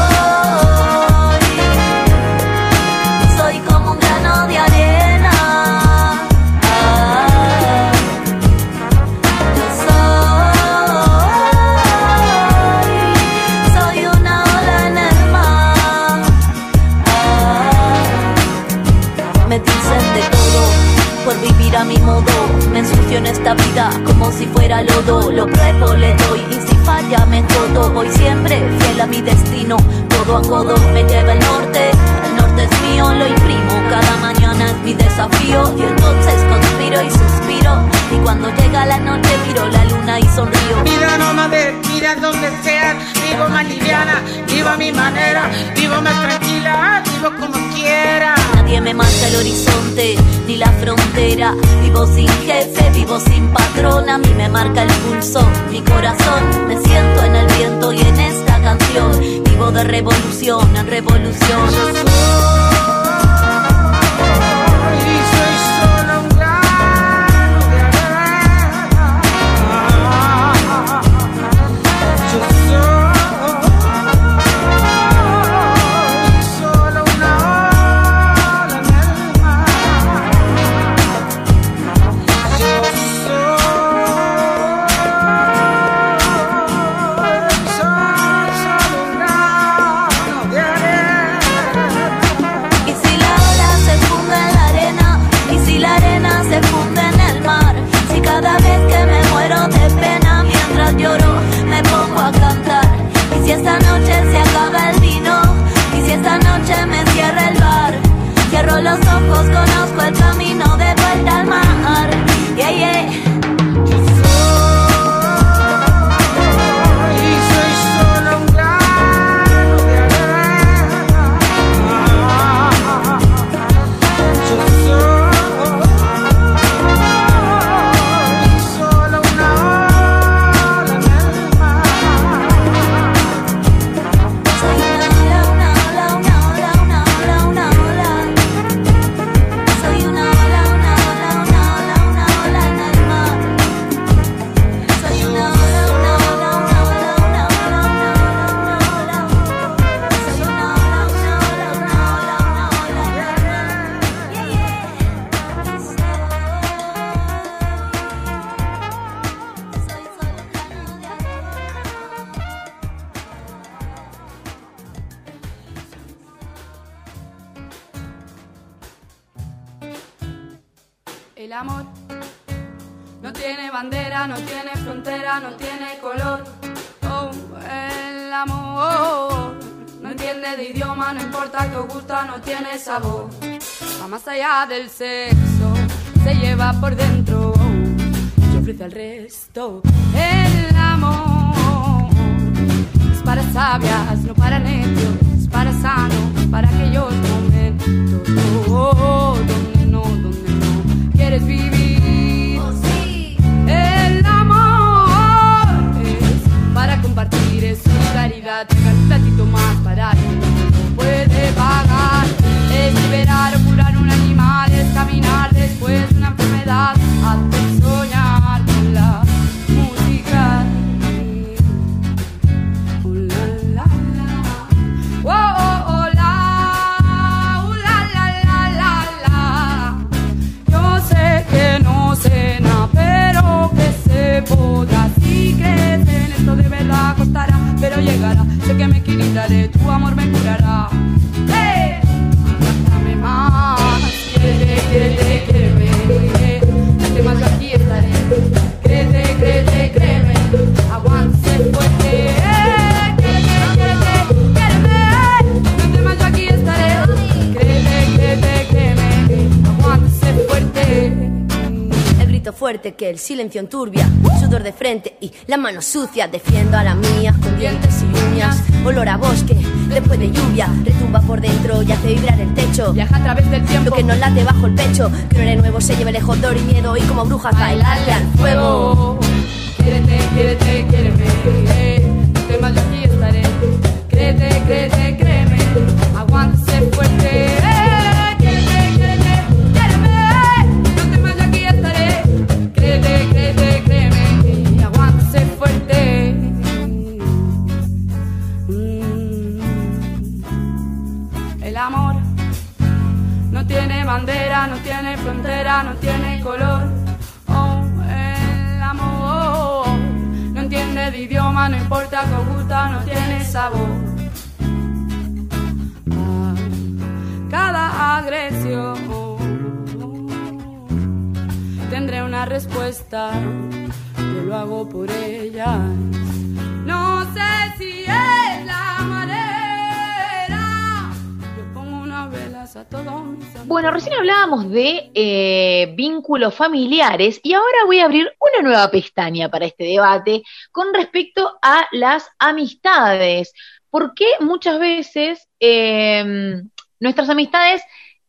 A mi modo. Me ensucio en esta vida como si fuera lodo. Lo pruebo, le doy y si falla me jodo. Voy siempre fiel a mi destino. Codo a codo me lleva el norte. Mío, lo imprimo. Cada mañana es mi desafío. Y entonces conspiro y suspiro. Y cuando llega la noche miro la luna y sonrío. Vida nómade, mira donde sea, vivo más liviana, vivo a mi manera, vivo más tranquila, vivo como quiera. Nadie me marca el horizonte ni la frontera. Vivo sin jefe, vivo sin patrón. A mí me marca el pulso, mi corazón. Me siento en el viento y en esta canción. Vivo de revolución en revolución. El silencio enturbia, sudor de frente y la mano sucia. Defiendo a la mía con dientes y uñas. Olor a bosque después de lluvia. Retumba por dentro y hace vibrar el techo. Viaja a través del tiempo. Lo que no late bajo el pecho. Que no nuevo se lleve lejos dolor y miedo. Y como brujas bailarle al fuego. Quiérete, quiérete, quiéreme. Date más, yo aquí estaré. Créete, créete, créeme. Aguántese de eh, vínculos familiares y ahora voy a abrir una nueva pestaña para este debate con respecto a las amistades. ¿Por qué muchas veces eh, nuestras amistades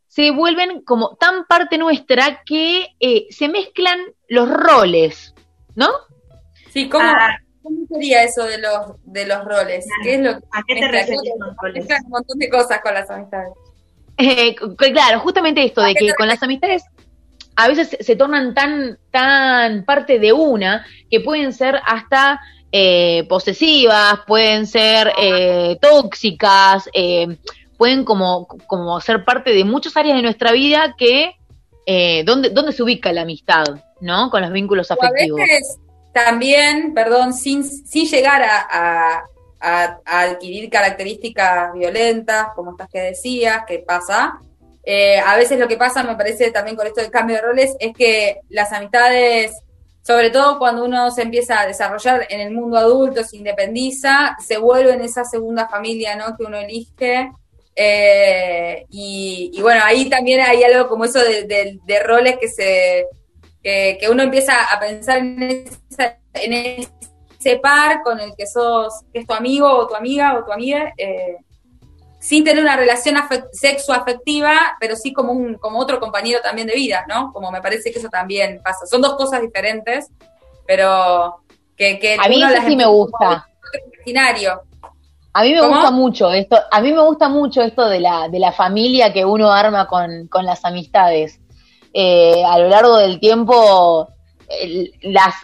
se vuelven como tan parte nuestra que eh, se mezclan los roles, ¿no? Sí, ¿cómo, Ah. cómo sería eso de los, de los roles? ¿Qué es lo que ¿A qué te mezcla? refieres con roles? Un montón de cosas con las amistades. Eh, claro, justamente esto ¿A de que con las amistades a veces se- tornan tan, tan parte de una que pueden ser hasta eh, posesivas, pueden ser eh, tóxicas, eh, pueden como, como ser parte de muchas áreas de nuestra vida que eh, ¿dónde, dónde se ubica la amistad, ¿no? Con los vínculos O a afectivos. veces también, perdón, sin, sin llegar a, a- a- adquirir características violentas, como estas que decías, que pasa. eh, a veces lo que pasa, me parece también con esto del cambio de roles, es que las amistades, sobre todo cuando uno se empieza a desarrollar en el mundo adulto, se independiza, se vuelve en esa segunda familia ¿no? que uno elige Eh, y, bueno, ahí también hay algo como eso de, roles que se que, uno empieza a pensar en, en ese par con el que sos, que es tu amigo o tu amiga o tu amiga, eh, sin tener una relación sexo-afectiva, pero sí como, un, como otro compañero también de vida, ¿no? Como me parece que eso también pasa. Son dos cosas diferentes, pero que... que a mí eso sí me gusta. A mí me gusta mucho esto, a mí me gusta mucho esto de la, de la familia que uno arma con, con las amistades. Eh, a lo largo del tiempo, las,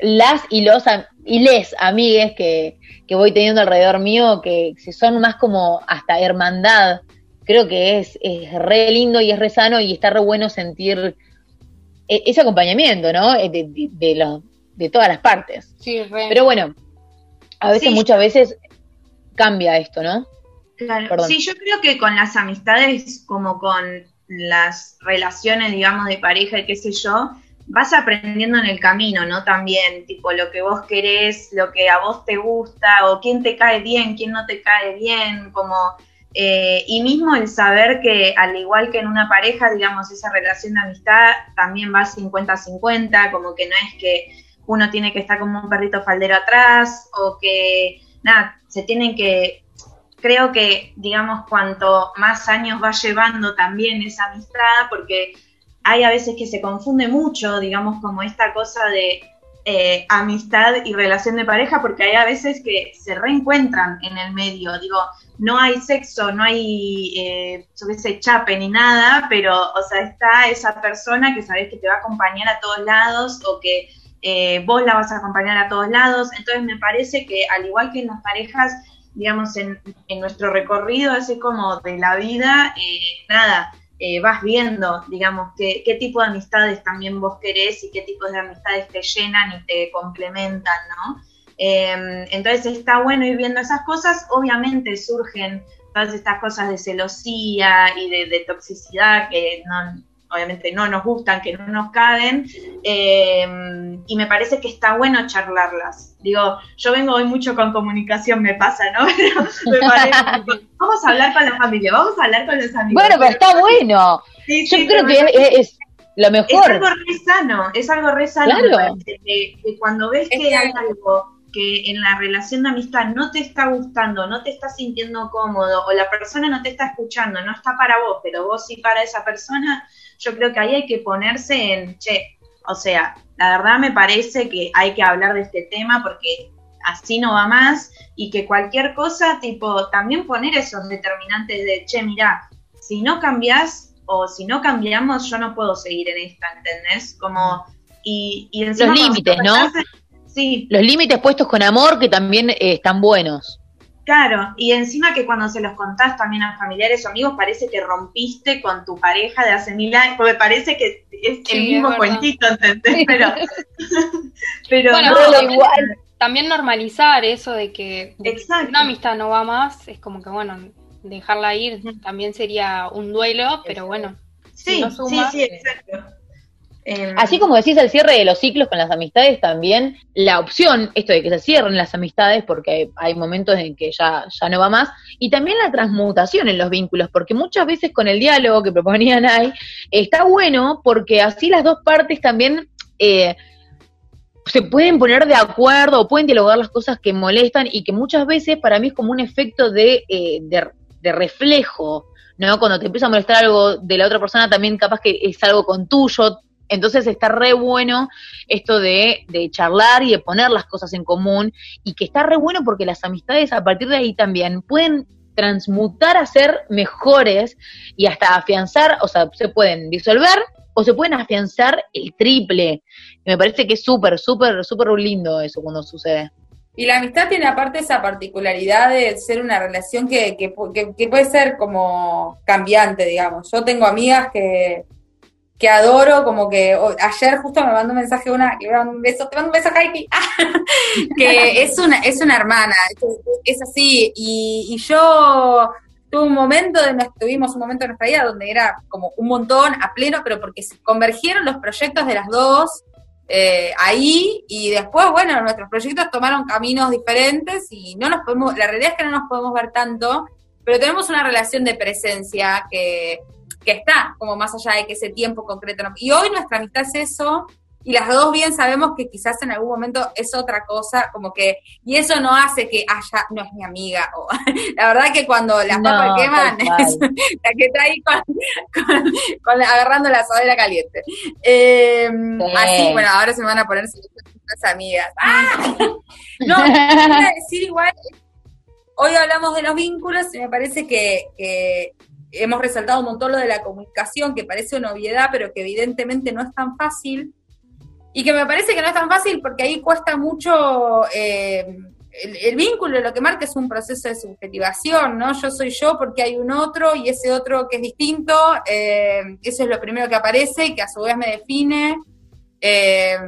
las y los y les amigues que, que voy teniendo alrededor mío, que son más como hasta hermandad, creo que es, es re lindo y es re sano y está re bueno sentir e, ese acompañamiento, ¿no? Eh, de, de, los, de todas las partes. Sí, Pero bueno, a veces, muchas veces cambia esto, ¿no? Claro. Sí, yo creo que con las amistades, como con las relaciones, digamos, de pareja y qué sé yo, vas aprendiendo en el camino, ¿no? También, tipo, lo que vos querés, lo que a vos te gusta, o quién te cae bien, quién no te cae bien, como... Eh, y mismo el saber que al igual que en una pareja, digamos, esa relación de amistad también va 50-50, como que no es que uno tiene que estar como un perrito faldero atrás o que, nada, se tienen que, creo que, digamos, cuanto más años va llevando también esa amistad, porque hay a veces que se confunde mucho, digamos, como esta cosa de eh, amistad y relación de pareja, porque hay a veces que se reencuentran en el medio. Digo, no hay sexo, no hay, eh, yo qué sé, chape ni nada, pero, o sea, está esa persona que sabes que te va a acompañar a todos lados o que eh, vos la vas a acompañar a todos lados. Entonces, me parece que, al igual que en las parejas, digamos, en, en nuestro recorrido, así como de la vida, nada eh, vas viendo, digamos, qué, qué tipo de amistades también vos querés y qué tipos de amistades te llenan y te complementan, ¿no? Em, entonces está bueno ir viendo esas cosas, obviamente surgen todas estas cosas de celosía y de toxicidad que no, obviamente no nos gustan, que no nos caben, eh, y me parece que está bueno charlarlas. Digo, yo vengo hoy mucho con comunicación, me pasa, ¿no? me parece, vamos a hablar con la familia, vamos a hablar con los amigos. Bueno, pero está bueno. yo creo que es, lo mejor. Es algo re sano, es algo re sano. Claro. Que, cuando ves que hay algo que en la relación de amistad no te está gustando, no te está sintiendo cómodo, o la persona no te está escuchando, no está para vos, pero vos sí para esa persona, yo creo que ahí hay que ponerse en, che, o sea, la verdad me parece que hay que hablar de este tema porque así no va más y que cualquier cosa, tipo, también poner esos determinantes de, che, mira, si no cambias o si no cambiamos, yo no puedo seguir en esta, ¿entendés? Como, y, y Los límites, ¿no? sí. Los límites puestos con amor que también eh, están buenos. Claro, y encima que cuando se los contás también a familiares o amigos, parece que rompiste con tu pareja de hace mil años, porque parece que es el mismo cuentito, ¿entendés? Pero, pero no, igual. También normalizar eso de que una amistad no va más, es como que, bueno, dejarla ir también sería un duelo, pero bueno. Sí, sí, sí, exacto. Em, Así como decís el cierre de los ciclos con las amistades, también la opción, esto de que se cierren las amistades, porque hay momentos en que ya, ya no va más, y también la transmutación en los vínculos, porque muchas veces con el diálogo que proponían ahí, está bueno porque así las dos partes también eh, se pueden poner de acuerdo o pueden dialogar las cosas que molestan y que muchas veces para mí es como un efecto de, eh, de, de reflejo, ¿no? Cuando te empieza a molestar algo de la otra persona, también capaz que es algo con tuyo, entonces está re bueno esto de, charlar y de poner las cosas en común y que está re bueno porque las amistades a partir de ahí también pueden transmutar a ser mejores y hasta afianzar, o sea, se pueden disolver o se pueden afianzar el triple. Me parece que es súper, súper, súper lindo eso cuando sucede. Y la amistad tiene aparte esa particularidad de ser una relación que, que, que puede ser como cambiante, digamos. Yo tengo amigas que que adoro, como que ayer justo me mandó un mensaje una, que me un beso, te mando un beso, Heidi, que es una, es una hermana, es, así, y, yo tuve un momento, de, tuvimos un momento en nuestra vida donde era como un montón a pleno, pero porque convergieron los proyectos de las dos eh, ahí, y después, bueno, nuestros proyectos tomaron caminos diferentes y no nos podemos, la realidad es que no nos podemos ver tanto, pero tenemos una relación de presencia que, que está como más allá de que ese tiempo concreto. No. Y hoy nuestra amistad es eso, y las dos bien sabemos que quizás en algún momento es otra cosa, como que, y eso no hace que haya, no es mi amiga, o la verdad que cuando las papas queman, es la que está ahí con, agarrando la sodera caliente. Eh, Así, bueno, ahora se me van a poner las amigas. ¡Ah! No, a decir igual, hoy hablamos de los vínculos y me parece que, que hemos resaltado un montón lo de la comunicación, que parece una obviedad, pero que evidentemente no es tan fácil y que me parece que no es tan fácil porque ahí cuesta mucho eh, el, vínculo, lo que marca es un proceso de subjetivación, ¿no? Yo soy yo porque hay un otro y ese otro que es distinto, eh, eso es lo primero que aparece y que a su vez me define. Eh,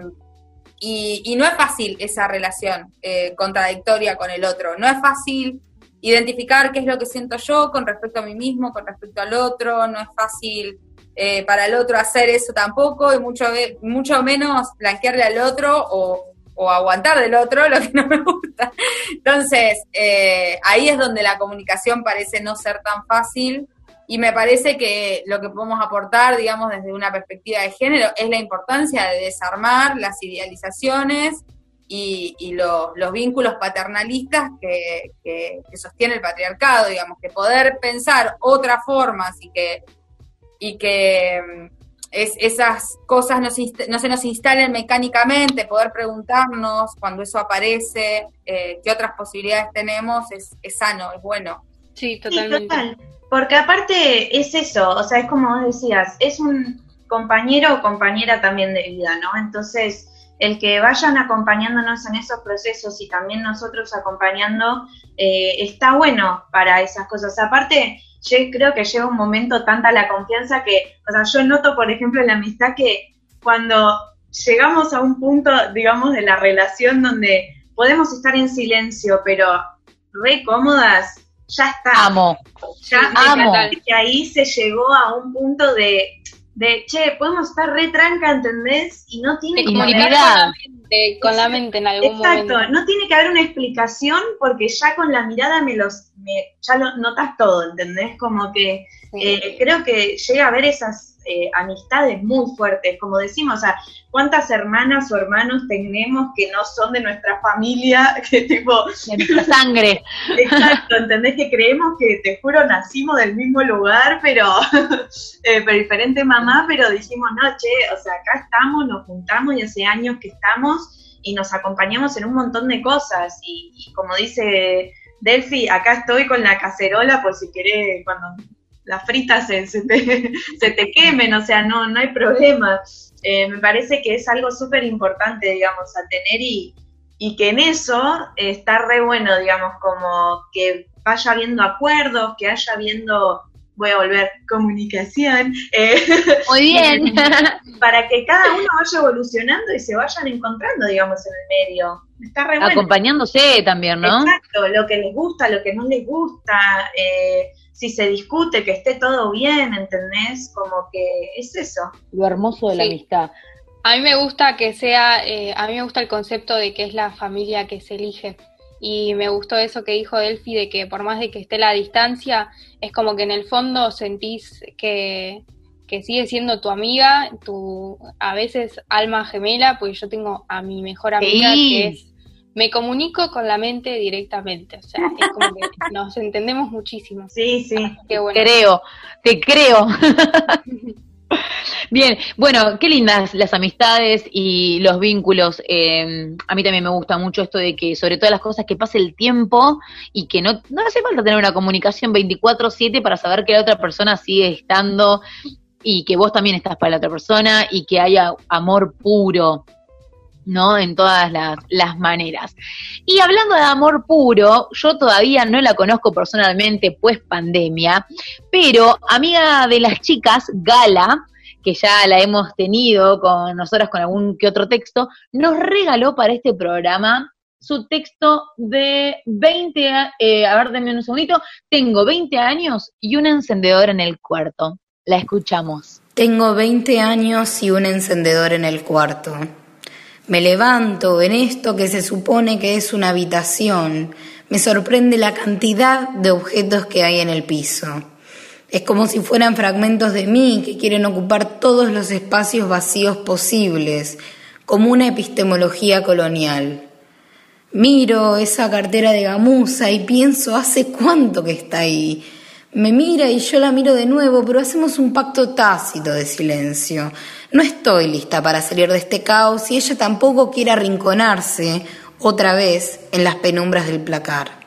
y, y, no es fácil esa relación contradictoria con el otro, no es fácil identificar qué es lo que siento yo con respecto a mí mismo, con respecto al otro, no es fácil eh, para el otro hacer eso tampoco, y mucho, mucho menos blanquearle al otro o, aguantar del otro lo que no me gusta. Entonces, eh, ahí es donde la comunicación parece no ser tan fácil y me parece que lo que podemos aportar, digamos, desde una perspectiva de género es la importancia de desarmar las idealizaciones y, los vínculos paternalistas que, que, que, sostiene el patriarcado, digamos, que poder pensar otras formas y que y que mm, es, esas cosas no se, no se, nos instalen mecánicamente, poder preguntarnos cuando eso aparece, eh, qué otras posibilidades tenemos, es, es, sano, es bueno. Sí, totalmente. Porque aparte es eso, o sea, es como vos decías, es un compañero o compañera también de vida, ¿no? Entonces, el que vayan acompañándonos en esos procesos y también nosotros acompañando, eh, está bueno para esas cosas. Aparte, yo creo que llega un momento tanta la confianza que, o sea, yo noto, por ejemplo, en la amistad que cuando llegamos a un punto, digamos, de la relación donde podemos estar en silencio, pero re cómodas, ya está. Amo. Ya amo. Que ahí se llegó a un punto de, de, che, podemos estar re tranca, ¿entendés? Y no tiene que con la mente en algún momento. Exacto, no tiene que haber una explicación porque ya con la mirada me los, ya lo notas todo, ¿entendés? Como que eh, creo que llega a haber esas eh, amistades muy fuertes, como decimos, o sea, ¿cuántas hermanas o hermanos tenemos que no son de nuestra familia, que tipo... De nuestra sangre. Exacto, ¿entendés? Que creemos que, te juro, nacimos del mismo lugar, pero, eh, pero diferente mamá, pero dijimos, no, che, o sea, acá estamos, nos juntamos y hace años que estamos y nos acompañamos en un montón de cosas y, como dice Delphi, acá estoy con la cacerola por si querés, cuando las fritas se, te, se te quemen, o sea, no, no hay problema. Eh, me parece que es algo súper importante, digamos, a tener y, y que en eso está re bueno, digamos, como que vaya habiendo acuerdos, que haya habiendo, voy a volver, comunicación. Eh, Muy bien. para que cada uno vaya evolucionando y se vayan encontrando, digamos, en el medio. Está re bueno. Acompañándose también, ¿no? Exacto, lo que les gusta, lo que no les gusta. Eh, si se discute, que esté todo bien, ¿entendés? Como que es eso. Lo hermoso de la amistad. A mí me gusta que sea, eh, a mí me gusta el concepto de que es la familia que se elige. Y me gustó eso que dijo Delphi, de que por más de que esté la distancia, es como que en el fondo sentís que, que sigue siendo tu amiga, tu a veces alma gemela, porque yo tengo a mi mejor amiga que es me comunico con la mente directamente, o sea, es como que nos entendemos muchísimo. Sí, sí. Creo, te creo. Bien, bueno, qué lindas las amistades y los vínculos. Eh, a mí también me gusta mucho esto de que, sobre todas las cosas, que pase el tiempo y que no, no hace falta tener una comunicación 24/7 para saber que la otra persona sigue estando y que vos también estás para la otra persona y que haya amor puro. ¿No? En todas las, maneras. Y hablando de amor puro, yo todavía no la conozco personalmente, pues pandemia, pero amiga de las chicas, Gala, que ya la hemos tenido con nosotras con algún que otro texto, nos regaló para este programa su texto de 20, eh, a ver, denme un segundito, tengo 20 años y un encendedor en el cuarto. La escuchamos. Tengo 20 años y un encendedor en el cuarto. Me levanto en esto que se supone que es una habitación. Me sorprende la cantidad de objetos que hay en el piso. Es como si fueran fragmentos de mí que quieren ocupar todos los espacios vacíos posibles, como una epistemología colonial. Miro esa cartera de gamuza y pienso, ¿hace cuánto que está ahí? Me mira y yo la miro de nuevo, pero hacemos un pacto tácito de silencio. No estoy lista para salir de este caos y ella tampoco quiere arrinconarse otra vez en las penumbras del placar.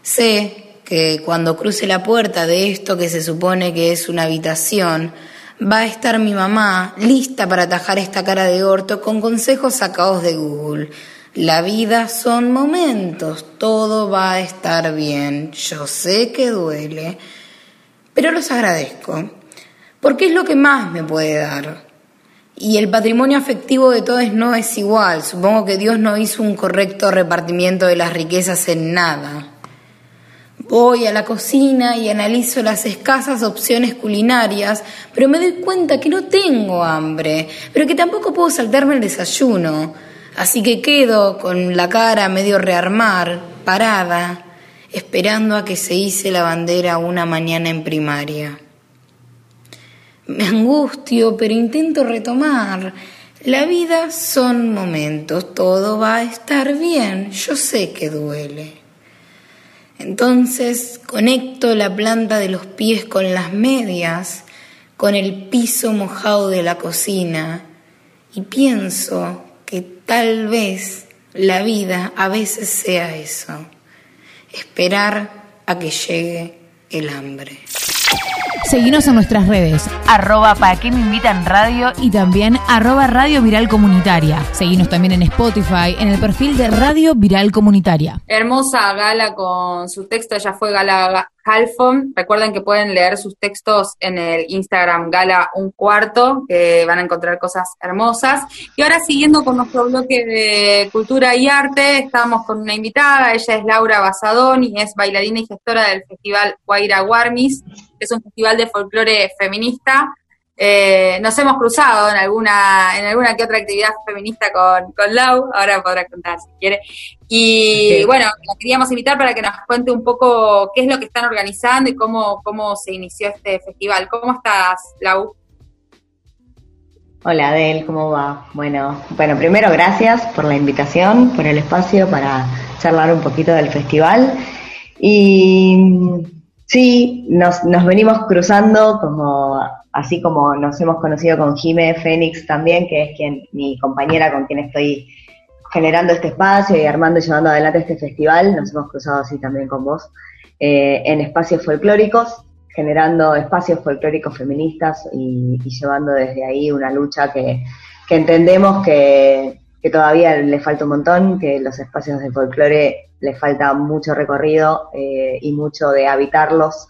Sé que cuando cruce la puerta de esto que se supone que es una habitación, va a estar mi mamá lista para atajar esta cara de orto con consejos sacados de Google. La vida son momentos, todo va a estar bien. Yo sé que duele, pero los agradezco, porque es lo que más me puede dar. Y el patrimonio afectivo de todos no es igual. Supongo que Dios no hizo un correcto repartimiento de las riquezas en nada. Voy a la cocina y analizo las escasas opciones culinarias, pero me doy cuenta que no tengo hambre, pero que tampoco puedo saltarme el desayuno. Así que quedo con la cara medio rearmar, parada, esperando a que se hice la bandera una mañana en primaria. Me angustio, pero intento retomar. La vida son momentos, todo va a estar bien, yo sé que duele. Entonces conecto la planta de los pies con las medias, con el piso mojado de la cocina y pienso que tal vez la vida a veces sea eso, esperar a que llegue el hambre. Seguinos en nuestras redes, arroba para qué me invitan radio y también arroba Radio Viral Comunitaria. Seguinos también en Spotify, en el perfil de Radio Viral Comunitaria. Hermosa Gala con su texto, ella fue Gala Halfon. Recuerden que pueden leer sus textos en el Instagram Gala Un Cuarto, que van a encontrar cosas hermosas. Y ahora siguiendo con nuestro bloque de cultura y arte, estamos con una invitada, ella es Laura Basadón y es bailarina y gestora del Festival Guaira Guarmis, que es un festival de folclore feminista eh, nos hemos cruzado en alguna, en alguna que otra actividad feminista con, con Lau, ahora podrá contar si quiere. Y bueno, la queríamos invitar para que nos cuente un poco qué es lo que están organizando y cómo, cómo se inició este festival. ¿Cómo estás, Lau? Hola Adel, ¿cómo va? Bueno, bueno, primero gracias por la invitación, por el espacio para charlar un poquito del festival. Y sí, nos, nos venimos cruzando como así como nos hemos conocido con Jime Fénix también, que es quien mi compañera con quien estoy generando este espacio y armando y llevando adelante este festival, nos hemos cruzado así también con vos, eh, en espacios folclóricos, generando espacios folclóricos feministas y, llevando desde ahí una lucha que, entendemos que, todavía le falta un montón, que los espacios de folclore le falta mucho recorrido eh, y mucho de habitarlos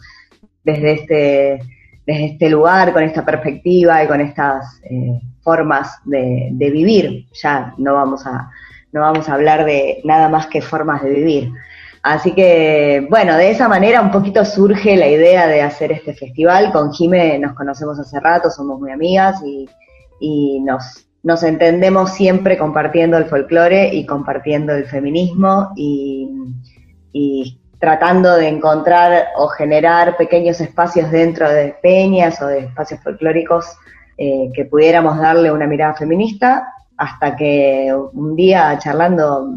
desde este desde este lugar, con esta perspectiva y con estas eh, formas de, vivir. Ya no vamos, a, no vamos a hablar de nada más que formas de vivir. Así que, bueno, de esa manera un poquito surge la idea de hacer este festival. Con Jime nos conocemos hace rato, somos muy amigas y, y nos, nos entendemos siempre compartiendo el folclore y compartiendo el feminismo y, tratando de encontrar o generar pequeños espacios dentro de peñas o de espacios folclóricos eh, que pudiéramos darle una mirada feminista, hasta que un día charlando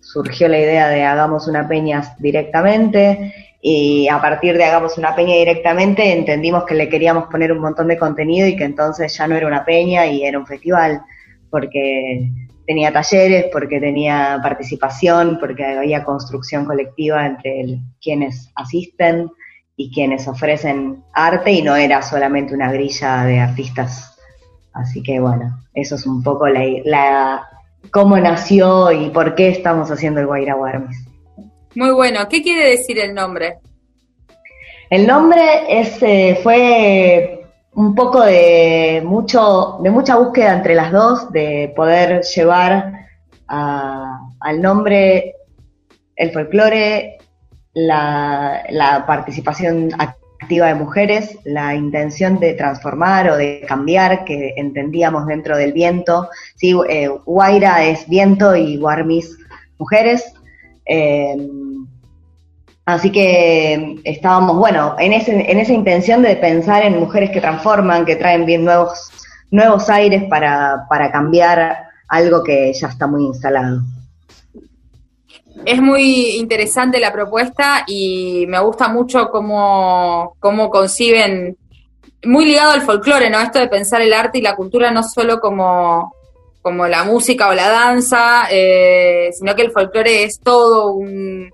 surgió la idea de hagamos una peña directamente y a partir de hagamos una peña directamente entendimos que le queríamos poner un montón de contenido y que entonces ya no era una peña y era un festival, porque tenía talleres, porque tenía participación, porque había construcción colectiva entre quienes asisten y quienes ofrecen arte y no era solamente una grilla de artistas. Así que bueno, eso es un poco la, cómo nació y por qué estamos haciendo el Guaira Warmis. Muy bueno, ¿qué quiere decir el nombre? El nombre es, eh, fue un poco de mucho, de mucha búsqueda entre las dos, de poder llevar al nombre el folclore, la, participación activa de mujeres, la intención de transformar o de cambiar que entendíamos dentro del viento. Sí, eh, Guaira es viento y Guarmis mujeres. Eh, Así que estábamos, bueno, en, ese, en esa intención de pensar en mujeres que transforman, que traen bien nuevos, nuevos aires para, para cambiar algo que ya está muy instalado. Es muy interesante la propuesta y me gusta mucho cómo, cómo conciben, muy ligado al folclore, ¿no? Esto de pensar el arte y la cultura no solo como, como la música o la danza, eh, sino que el folclore es todo un,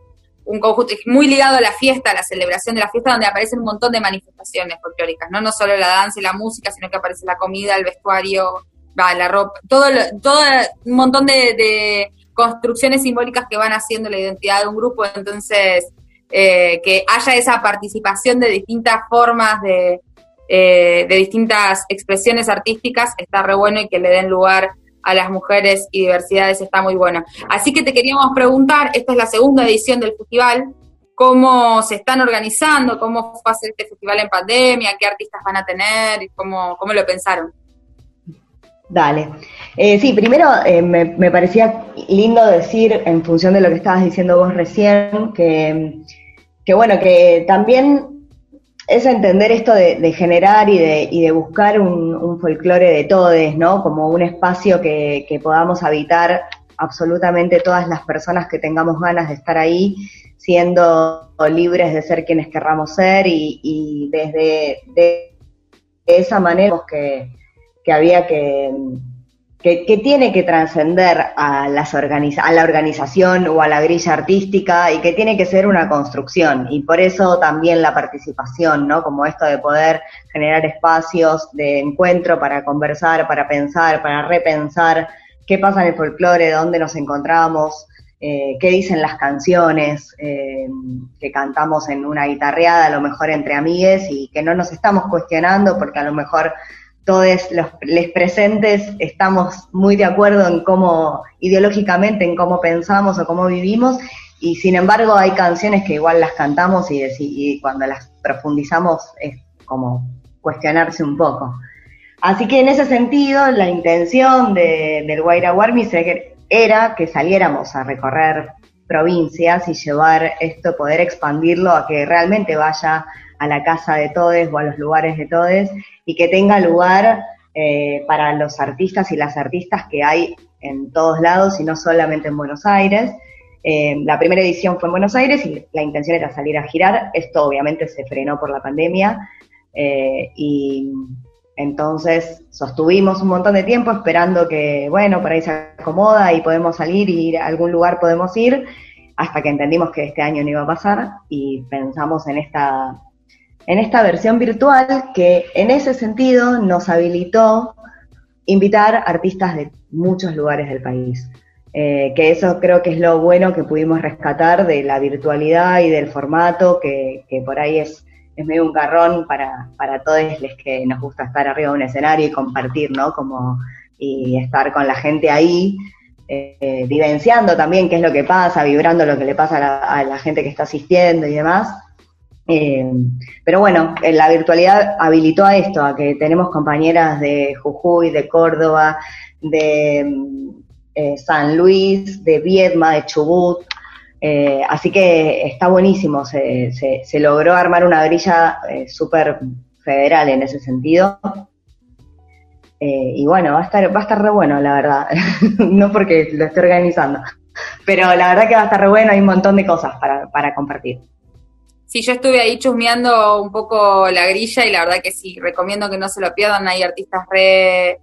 un conjunto, muy ligado a la fiesta, a la celebración de la fiesta, donde aparecen un montón de manifestaciones folclóricas, ¿no? No solo la danza y la música, sino que aparece la comida, el vestuario, la ropa, todo, todo un montón de construcciones simbólicas que van haciendo la identidad de un grupo, entonces eh, que haya esa participación de distintas formas, de, eh, de distintas expresiones artísticas, está re bueno y que le den lugar a las mujeres y diversidades está muy bueno. Así que te queríamos preguntar, esta es la segunda edición del festival, cómo se están organizando, cómo fue hacer este festival en pandemia, qué artistas van a tener, cómo, cómo lo pensaron. Dale. Eh, sí, primero eh, me, parecía lindo decir, en función de lo que estabas diciendo vos recién, que, que bueno, que también es entender esto de, generar y de, y de buscar un, folclore de todes, ¿no? Como un espacio que, podamos habitar absolutamente todas las personas que tengamos ganas de estar ahí, siendo libres de ser quienes querramos ser y, desde de esa manera que que había que, que, tiene que trascender a, las a la organización o a la grilla artística y que tiene que ser una construcción. Y por eso también la participación, ¿no? Como esto de poder generar espacios de encuentro para conversar, para pensar, para repensar qué pasa en el folclore, dónde nos encontramos, eh, qué dicen las canciones eh, que cantamos en una guitarreada, a lo mejor entre amigues, y que no nos estamos cuestionando porque a lo mejor todos los les presentes estamos muy de acuerdo en cómo, ideológicamente, en cómo pensamos o cómo vivimos, y sin embargo hay canciones que igual las cantamos y, cuando las profundizamos es como cuestionarse un poco. Así que en ese sentido, la intención de, del Guaira Warmis era que saliéramos a recorrer provincias y llevar esto, poder expandirlo a que realmente vaya a la casa de todos o a los lugares de todos y que tenga lugar eh, para los artistas y las artistas que hay en todos lados y no solamente en Buenos Aires. Eh, la primera edición fue en Buenos Aires y la intención era salir a girar. Esto obviamente se frenó por la pandemia eh, y entonces sostuvimos un montón de tiempo esperando que, bueno, por ahí se acomoda y podemos salir y ir a algún lugar podemos ir, hasta que entendimos que este año no iba a pasar y pensamos en esta en esta versión virtual que en ese sentido nos habilitó invitar artistas de muchos lugares del país. Eh, que eso creo que es lo bueno que pudimos rescatar de la virtualidad y del formato, que, por ahí es, es medio un garrón para, para todos los que nos gusta estar arriba de un escenario y compartir, ¿no? Como, y estar con la gente ahí, eh, vivenciando también qué es lo que pasa, vibrando lo que le pasa a la gente que está asistiendo y demás. Eh, pero bueno, la virtualidad habilitó a esto, a que tenemos compañeras de Jujuy, de Córdoba, de eh, San Luis, de Viedma, de Chubut. Eh, así que está buenísimo, se, se, logró armar una grilla súper federal en ese sentido. y bueno, va a estar, va a estar re bueno, la verdad. no porque lo esté organizando. Pero la verdad que va a estar re bueno, hay un montón de cosas para, para compartir. Sí, yo estuve ahí chusmeando un poco la grilla y la verdad que sí, recomiendo que no se lo pierdan. Hay artistas re,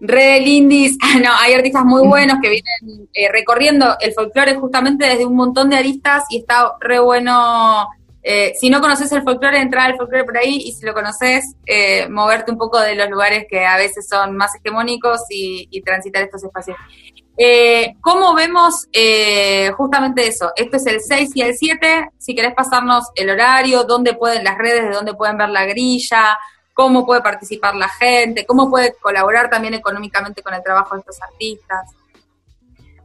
re lindis, no, hay artistas muy buenos que vienen eh, recorriendo el folclore justamente desde un montón de aristas y está re bueno. Eh, si no conoces el folclore, entrar al folclore por ahí y si lo conoces, eh, moverte un poco de los lugares que a veces son más hegemónicos y, y transitar estos espacios. Eh, ¿Cómo vemos eh, justamente eso? Esto es el 6 y el 7. Si querés pasarnos el horario, dónde pueden las redes, de dónde pueden ver la grilla, cómo puede participar la gente, cómo puede colaborar también económicamente con el trabajo de estos artistas.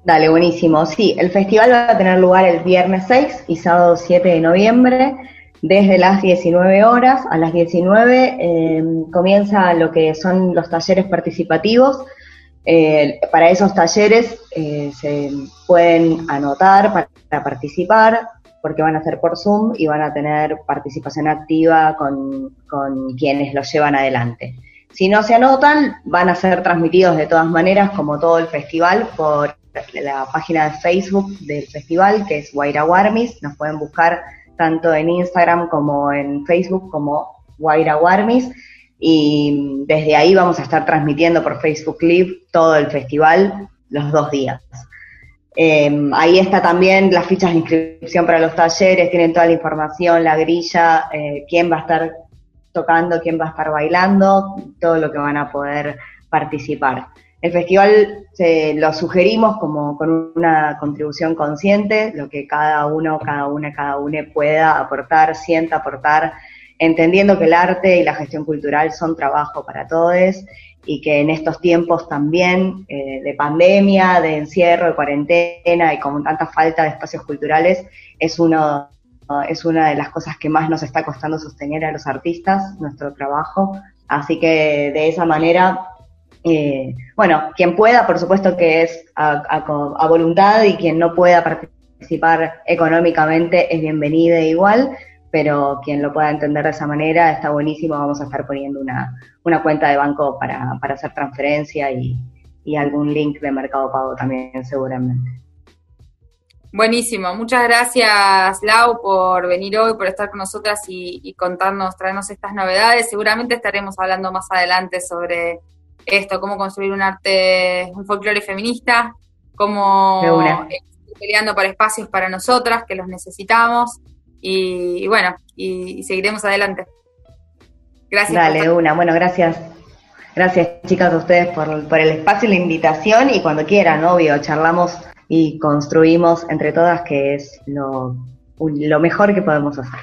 Dale, buenísimo. Sí, el festival va a tener lugar el viernes 6 y sábado 7 de noviembre, desde las 19 horas. A las 19 eh, comienza lo que son los talleres participativos eh, para esos talleres eh, se pueden anotar para, participar, porque van a ser por Zoom y van a tener participación activa con, quienes los llevan adelante. Si no se anotan, van a ser transmitidos de todas maneras, como todo el festival, por la página de Facebook del festival, que es Guaira Warmis. Nos pueden buscar tanto en Instagram como en Facebook como Guaira Warmis. Y desde ahí vamos a estar transmitiendo por Facebook Live todo el festival los dos días. Eh, ahí está también las fichas de inscripción para los talleres, tienen toda la información, la grilla, eh, quién va a estar tocando, quién va a estar bailando, todo lo que van a poder participar. El festival se lo sugerimos como con una contribución consciente, lo que cada uno, cada una, cada una pueda aportar, sienta aportar, entendiendo que el arte y la gestión cultural son trabajo para todos y que en estos tiempos también eh, de pandemia, de encierro, de cuarentena y con tanta falta de espacios culturales, es uno es una de las cosas que más nos está costando sostener a los artistas, nuestro trabajo. Así que de esa manera eh, bueno, quien pueda, por supuesto que es a, voluntad y quien no pueda participar económicamente es bienvenido igual, pero quien lo pueda entender de esa manera está buenísimo. Vamos a estar poniendo una, una cuenta de banco para, para hacer transferencia y, y algún link de Mercado Pago también seguramente. Buenísimo, muchas gracias Lau por venir hoy, por estar con nosotras y, y, contarnos, traernos estas novedades. Seguramente estaremos hablando más adelante sobre esto, cómo construir un arte, un folclore feminista, cómo peleando por espacios para nosotras, que los necesitamos, y, bueno, y, seguiremos adelante. Gracias. Dale, una, bueno, gracias. Gracias chicas a ustedes por, por el espacio y la invitación, y cuando quieran, obvio, charlamos y construimos entre todas, que es lo, lo mejor que podemos hacer.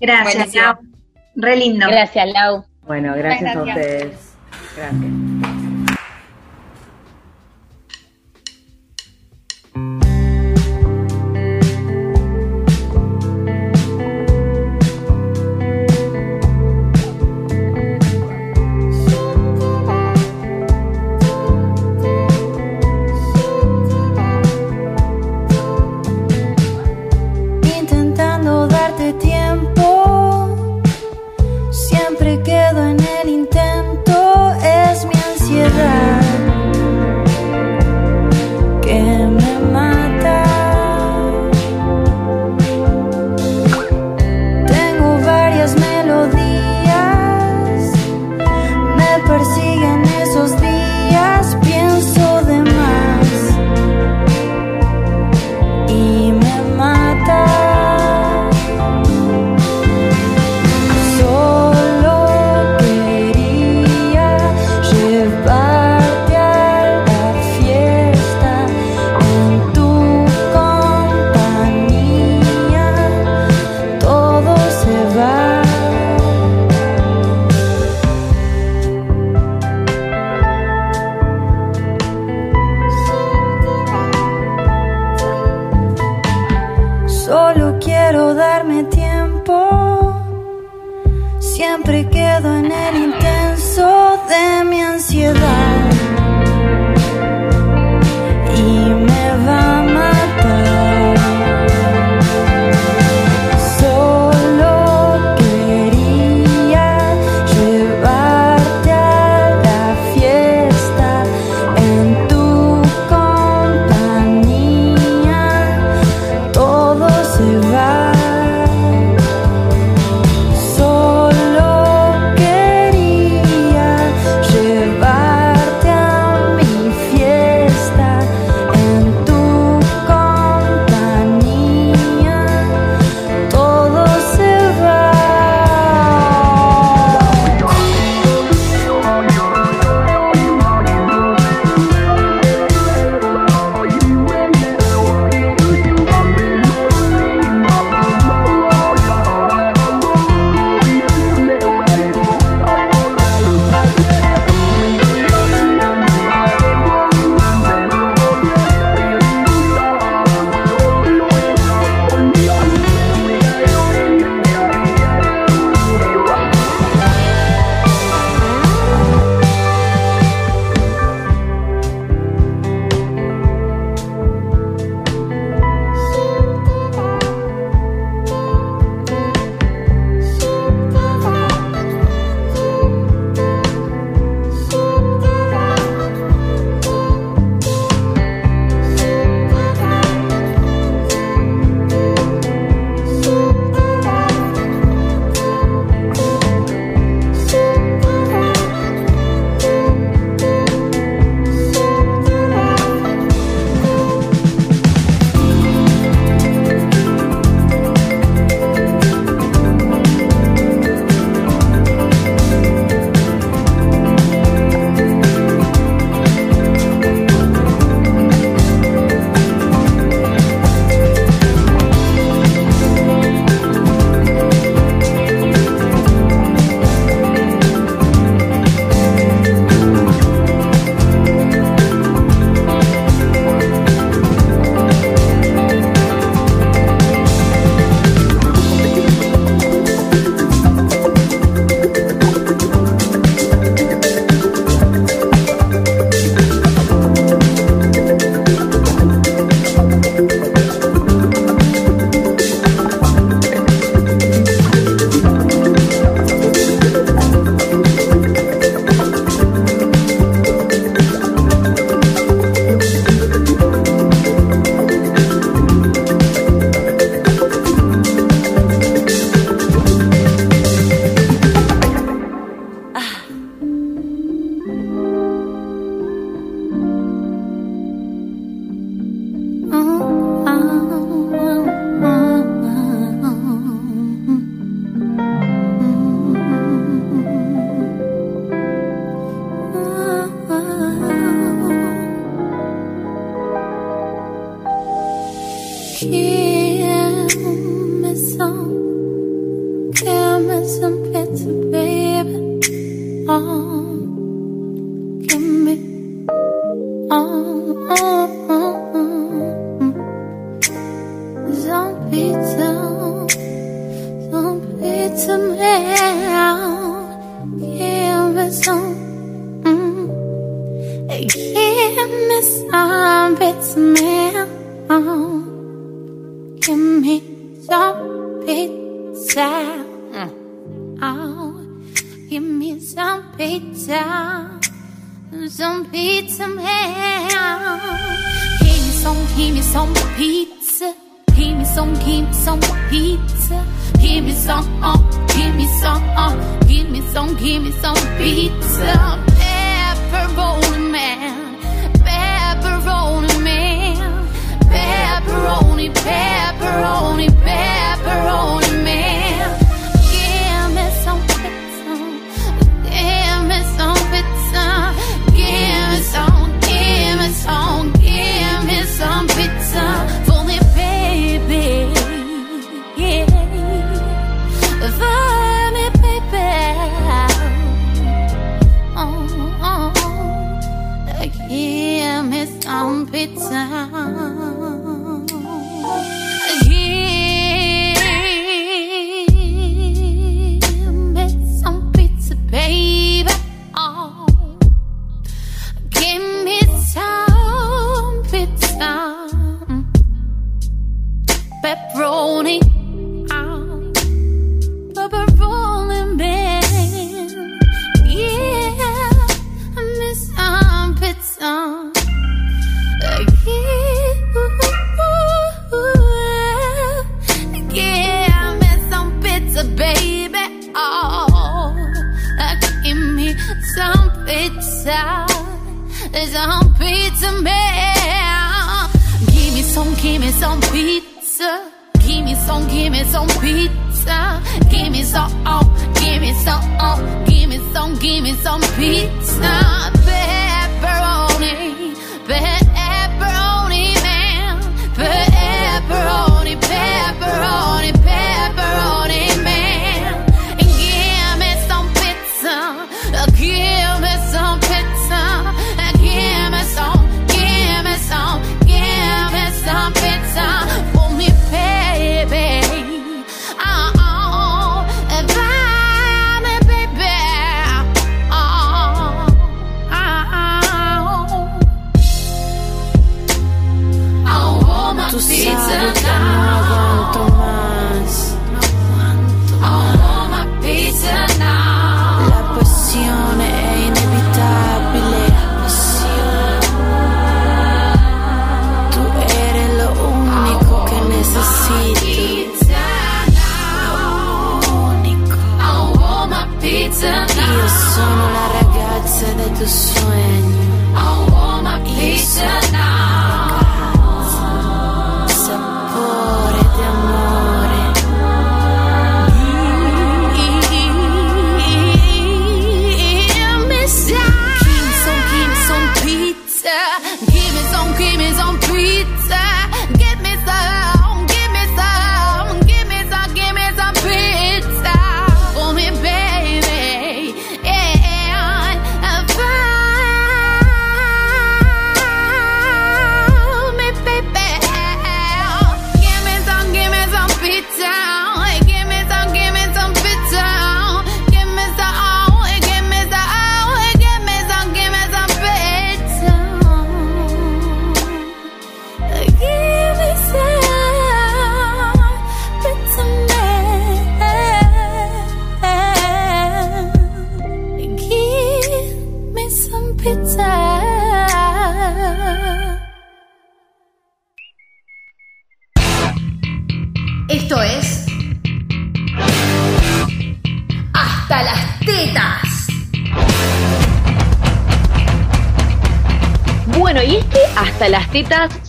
Gracias, Lau. Re lindo. Gracias, Lau. Bueno, gracias. a ustedes. Gracias.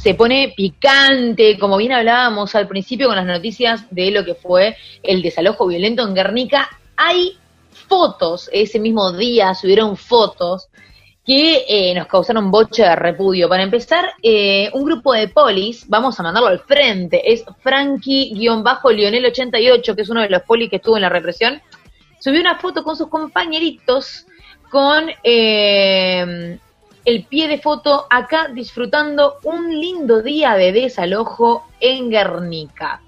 Se pone picante, como bien hablábamos al principio con las noticias de lo que fue el desalojo violento en Guernica. Hay fotos, ese mismo día subieron fotos que eh, nos causaron boche de repudio. Para empezar, eh, un grupo de polis, vamos a mandarlo al frente, es Frankie-Lionel88, que es uno de los polis que estuvo en la represión, subió una foto con sus compañeritos con eh, el pie de foto acá disfrutando un lindo día de desalojo en Guernica.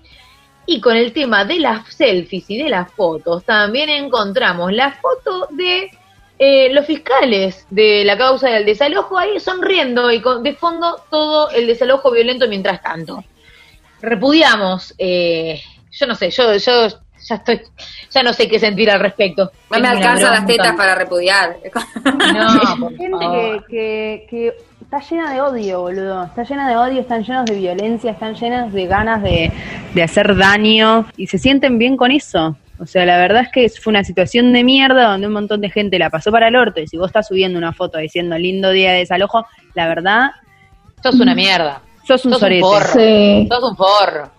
Y con el tema de las selfies y de las fotos, también encontramos la foto de eh, los fiscales de la causa del desalojo ahí sonriendo y con, de fondo todo el desalojo violento mientras tanto. Repudiamos, eh, yo no sé, yo, yo ya estoy, ya no sé qué sentir al respecto. No me alcanzan las tetas para repudiar. No, gente que, que, está llena de odio, boludo. Está llena de odio, están llenos de violencia, están llenas de ganas de, de hacer daño y se sienten bien con eso. O sea, la verdad es que fue una situación de mierda donde un montón de gente la pasó para el orto y si vos estás subiendo una foto diciendo lindo día de desalojo, la verdad... Sos una mierda. Sos un sos sorete. Un porro. Sos un porro.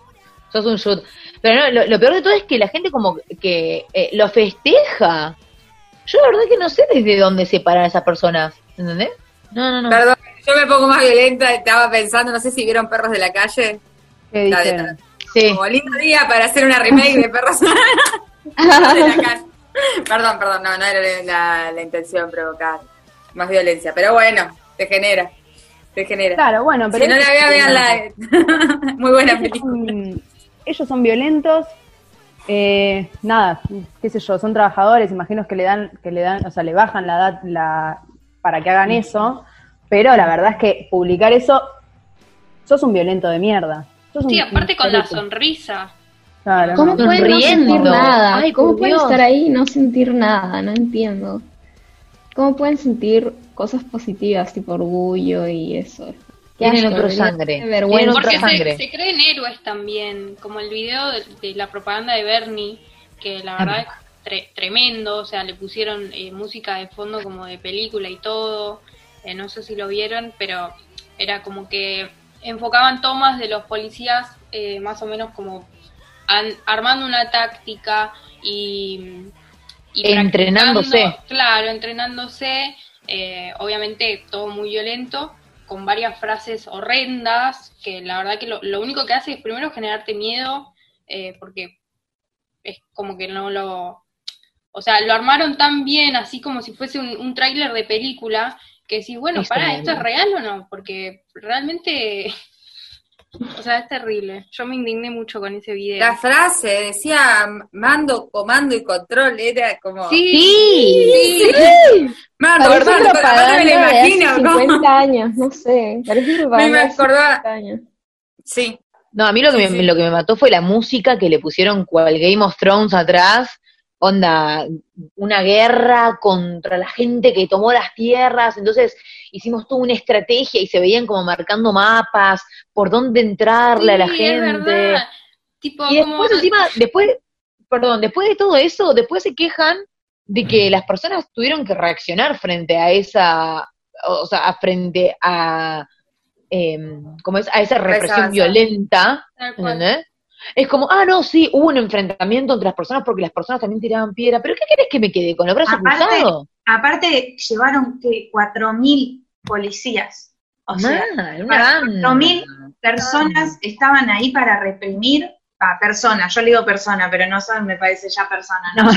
Sos un shoot. Pero no, lo, peor de todo es que la gente como que eh, lo festeja. Yo la verdad que no sé desde dónde se paran esas personas, ¿entendés? No, no, no. Perdón, yo me pongo más violenta, estaba pensando, no sé si vieron Perros de la Calle. ¿Qué sí. Como lindo día para hacer una remake de Perros de la Calle. Perdón, perdón, no, no era la, intención provocar más violencia, pero bueno, te genera, te genera. Claro, bueno, pero... Si no la vea, veanla. Muy buena película ellos son violentos, eh, nada, qué sé yo, son trabajadores, imagino que le dan, que le dan, o sea, le bajan la edad la, para que hagan eso, pero la verdad es que publicar eso, sos un violento de mierda. sí, aparte con la sonrisa. Claro, ¿Cómo pueden no sentir nada? ¿Cómo pueden estar ahí y no sentir nada? No entiendo. ¿Cómo pueden sentir cosas positivas, tipo orgullo y eso? Tienen otro sangre. Tienen Porque sangre. Se, creen héroes también, como el video de, la propaganda de Bernie, que la verdad es tremendo, o sea, le pusieron eh, música de fondo como de película y todo, eh, no sé si lo vieron, pero era como que enfocaban tomas de los policías eh, más o menos como armando una táctica y, y entrenándose. Claro, entrenándose, obviamente todo muy violento con varias frases horrendas, que la verdad que lo, único que hace es primero generarte miedo, eh, porque es como que no lo... O sea, lo armaron tan bien, así como si fuese un, un tráiler de película, que si bueno, para, ¿esto es real o no? Porque realmente o sea, es terrible. Yo me indigné mucho con ese video. La frase decía mando, comando y control, era como... Sí, sí, sí. Mando, comando, me lo imagino. 50 años, no sé. Parece me acordaba. Sí. No, a mí lo que, me, lo que me mató fue la música que le pusieron cual Game of Thrones atrás. Onda, una guerra contra la gente que tomó las tierras. Entonces, hicimos toda una estrategia y se veían como marcando mapas, por dónde entrarle a la gente. y después encima, después, perdón, después de todo eso, después se quejan de que las personas tuvieron que reaccionar frente a esa, o sea, frente a, eh, es? a esa represión violenta, Es como, ah, no, sí, hubo un enfrentamiento entre las personas porque las personas también tiraban piedra, pero ¿qué querés que me quede? ¿Con los brazos cruzados? Aparte, llevaron que 4.000 policías. O sea, cuatro mil personas estaban ahí para reprimir a personas. Yo le digo persona, pero no son, me parece ya persona. No,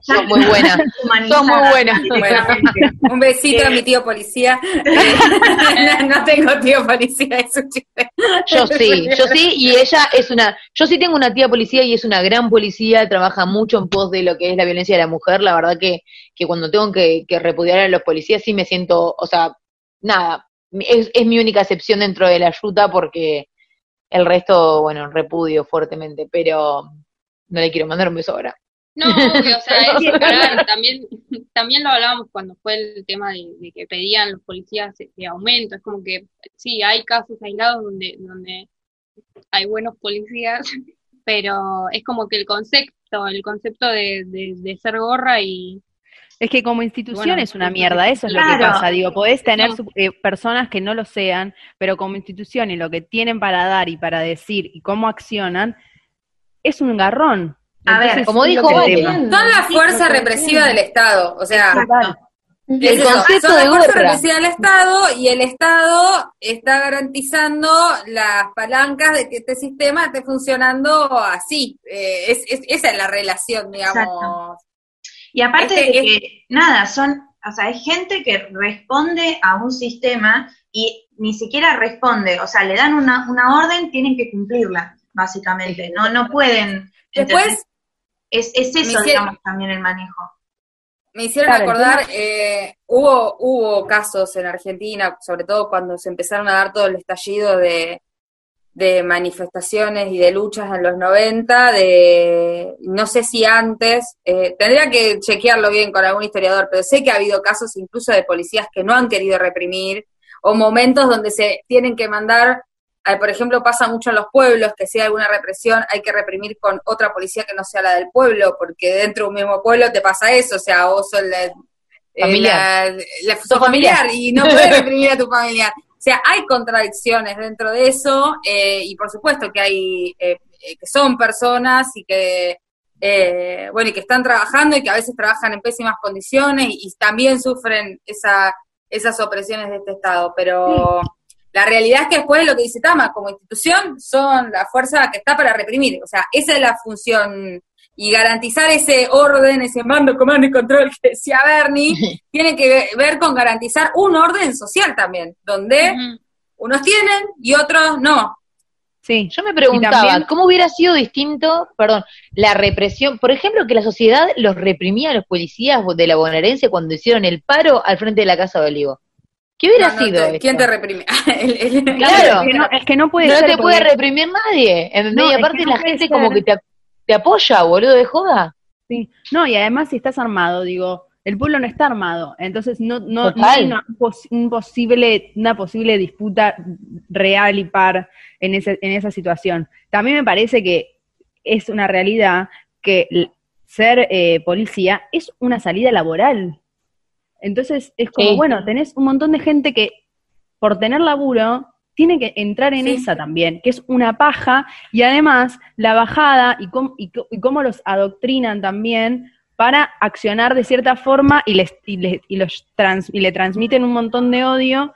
son muy buenas. Son muy buenas. un besito a mi tío policía. no, tengo tío policía, es un chiste. Yo sí, yo sí, y ella es una. Yo sí tengo una tía policía y es una gran policía, trabaja mucho en pos de lo que es la violencia de la mujer. La verdad que, que cuando tengo que, que repudiar a los policías sí me siento, o sea, nada, es, es mi única excepción dentro de la ayuda porque el resto, bueno, repudio fuertemente, pero no le quiero mandar un beso ahora. No, o sea, es también, también lo hablábamos cuando fue el tema de, que pedían los policías de aumento, es como que sí, hay casos aislados donde, donde hay buenos policías, pero es como que el concepto, el concepto de, de ser gorra y, Es que como institución es una mierda, eso es lo que pasa. Digo, podés tener eh, personas que no lo sean, pero como institución y lo que tienen para dar y para decir y cómo accionan, es un garrón. A ver, como dijo son la fuerza represiva del Estado, o sea, el concepto son de fuerza represiva del Estado y el Estado está garantizando las palancas de que este sistema esté funcionando así. Eh, es, esa es la relación, digamos. Y aparte de que, nada, son, o sea, hay gente que responde a un sistema y ni siquiera responde, o sea, le dan una, una orden, tienen que cumplirla, básicamente, no, no pueden. Después, es, es eso, digamos, también el manejo. Me hicieron acordar, eh, hubo, hubo casos en Argentina, sobre todo cuando se empezaron a dar todo el estallido de, de manifestaciones y de luchas en los 90, de no sé si antes, eh, tendría que chequearlo bien con algún historiador, pero sé que ha habido casos incluso de policías que no han querido reprimir, o momentos donde se tienen que mandar, eh, por ejemplo, pasa mucho en los pueblos, que si hay alguna represión hay que reprimir con otra policía que no sea la del pueblo, porque dentro de un mismo pueblo te pasa eso, o sea, vos sos la, eh, familiar. familiar y no puedes reprimir a tu familiar. O sea, hay contradicciones dentro de eso eh, y por supuesto que hay, eh, eh, que son personas y que, bueno, y que están trabajando y que a veces trabajan en pésimas condiciones y, también sufren esa, esas opresiones de este Estado, pero la realidad es que después lo que dice Tama, como institución, son la fuerza que está para reprimir, o sea, esa es la función y garantizar ese orden, ese mando, comando y control que decía Bernie, tiene que ver con garantizar un orden social también, donde unos tienen y otros no. Sí, yo me preguntaba, ¿cómo hubiera sido distinto, perdón, la represión, por ejemplo, que la sociedad los reprimía a los policías de la bonaerense cuando hicieron el paro al frente de la Casa de Olivo? ¿Qué hubiera sido? ¿Quién te reprime? claro, es que no, puede no te puede reprimir nadie. y aparte la gente como que te te apoya, boludo, de joda. Sí, no, y además si estás armado, digo, el pueblo no está armado, entonces no, no, hay una, posible, una posible disputa real y par en, ese, en esa situación. También me parece que es una realidad que ser eh, policía es una salida laboral. Entonces es como, bueno, tenés un montón de gente que por tener laburo tiene que entrar en esa también, que es una paja, y además la bajada y cómo, y, cómo los adoctrinan también para accionar de cierta forma y, les, y, les, y los trans, y le transmiten un montón de odio.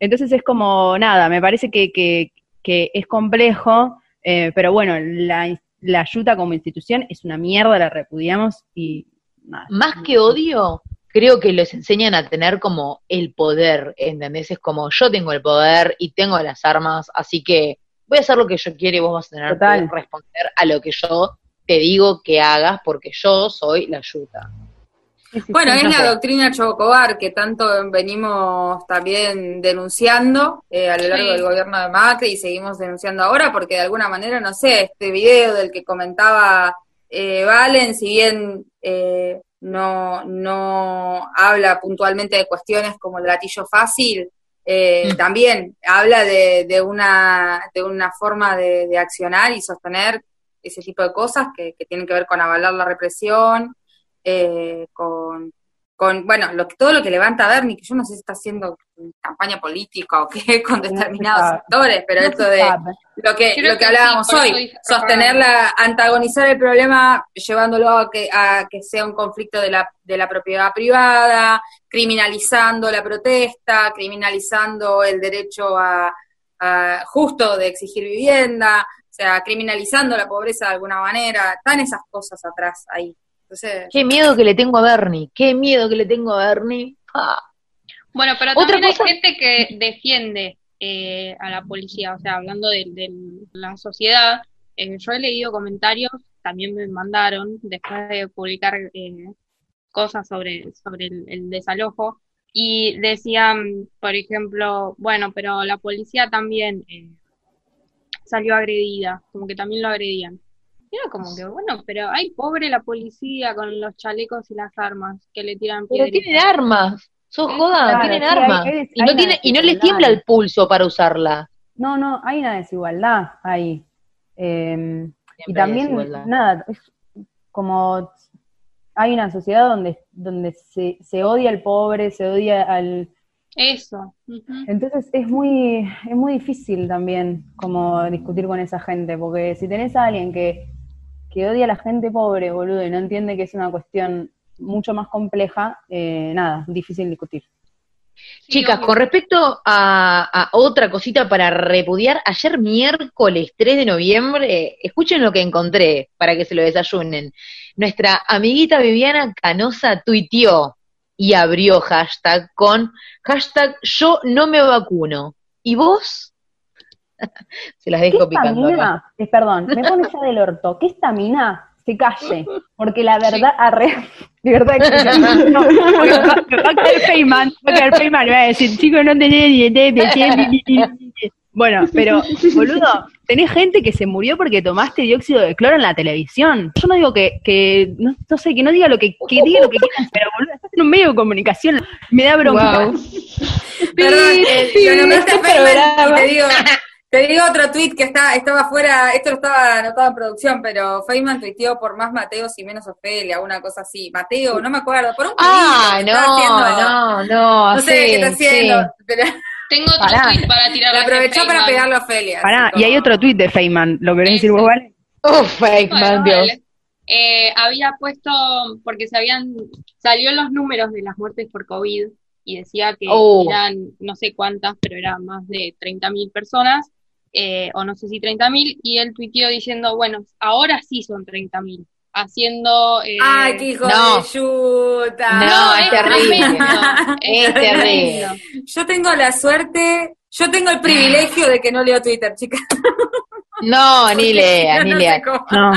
Entonces es como, nada, me parece que, que, que es complejo, eh, pero bueno, la, la ayuda como institución es una mierda, la repudiamos y nada. Más que odio, creo que les enseñan a tener como el poder, ¿entendés? Es como yo tengo el poder y tengo las armas, así que voy a hacer lo que yo quiero y vos vas a tener que responder a lo que yo te digo que hagas porque yo soy la ayuda. Bueno, es la doctrina Chocobar que tanto venimos también denunciando eh, a lo largo del gobierno de Macri y seguimos denunciando ahora porque de alguna manera, no sé, este video del que comentaba eh, Valen, si bien eh, no, no habla puntualmente de cuestiones como el gatillo fácil, eh, mm. también habla de, de, una, de una forma de, accionar y sostener ese tipo de cosas que, que tienen que ver con avalar la represión, eh, con con, bueno, lo, todo lo que levanta Bernie, que yo no sé si está haciendo campaña política o qué con determinados sectores, pero esto de lo que, lo que, hablábamos hoy, sostenerla, antagonizar el problema llevándolo a que, a que sea un conflicto de la, de la propiedad privada, criminalizando la protesta, criminalizando el derecho a, justo de exigir vivienda, o sea, criminalizando la pobreza de alguna manera, están esas cosas atrás ahí. Qué miedo que le tengo a Bernie, qué miedo que le tengo a Bernie. Bueno, pero también hay gente que defiende eh, a la policía, o sea, hablando de, la sociedad, eh, yo he leído comentarios, también me mandaron, después de publicar eh, cosas sobre, sobre el, desalojo, y decían, por ejemplo, bueno, pero la policía también salió agredida, como que también lo agredían. Era como que, bueno, pero hay pobre la policía con los chalecos y las armas que le tiran piedras. Pero tienen armas, sos joda, tienen armas. y no, tiene, y no les tiembla el pulso para usarla. No, no, hay una desigualdad ahí. Em, y también, nada, es como hay una sociedad donde, donde se, se odia al pobre, se odia al... Eso. Entonces es muy, es muy difícil también como discutir con esa gente, porque si tenés a alguien que, que odia a la gente pobre, boludo, y no entiende que es una cuestión mucho más compleja, eh, nada, difícil discutir. Chicas, con respecto a, otra cosita para repudiar, ayer miércoles 3 de noviembre, escuchen lo que encontré para que se lo desayunen. Nuestra amiguita Viviana Canosa tuiteó y abrió hashtag con hashtag yo no me vacuno. ¿Y vos? se las dejo picando. Acá. Eh, perdón, me pone ya del orto. ¿Qué estamina? se calle, porque la verdad, arre, de verdad que no, va a caer Feynman, va a caer Feynman, va a decir, chicos, no tenés ni idea, bueno, pero, boludo, tenés gente que se murió porque tomaste dióxido de cloro en la televisión. Yo no digo que, que no, no sé, que no diga lo que, que diga lo que quieras, pero boludo, estás en un medio de comunicación, me da bronca. Wow. Perdón, eh, lo nombraste este Feynman y te digo, te digo otro tweet que está, estaba fuera, esto lo estaba anotado en producción, pero Feynman tuiteó por más Mateos y menos Ofelia, una cosa así. Mateo, no me acuerdo, por un Ah, no, no, no, no. sé qué está haciendo. Tengo otro tweet para tirar. Le aprovechó para pegarlo a Ofelia. Pará, y hay otro tweet de Feynman, ¿lo querés decir vos, vale? Oh, Feynman, Dios. Eh, había puesto, porque se habían, salió los números de las muertes por COVID y decía que oh. eran no sé cuántas, pero eran más de 30.000 personas eh, o no sé si 30.000, y él tuiteó diciendo, bueno, ahora sí son 30.000, haciendo... Eh, ¡Ay, qué hijo de yuta! No, es, terrible. es terrible. Yo tengo la suerte, yo tengo el privilegio de que no leo Twitter, chicas. No, ni lea, ni lea. No.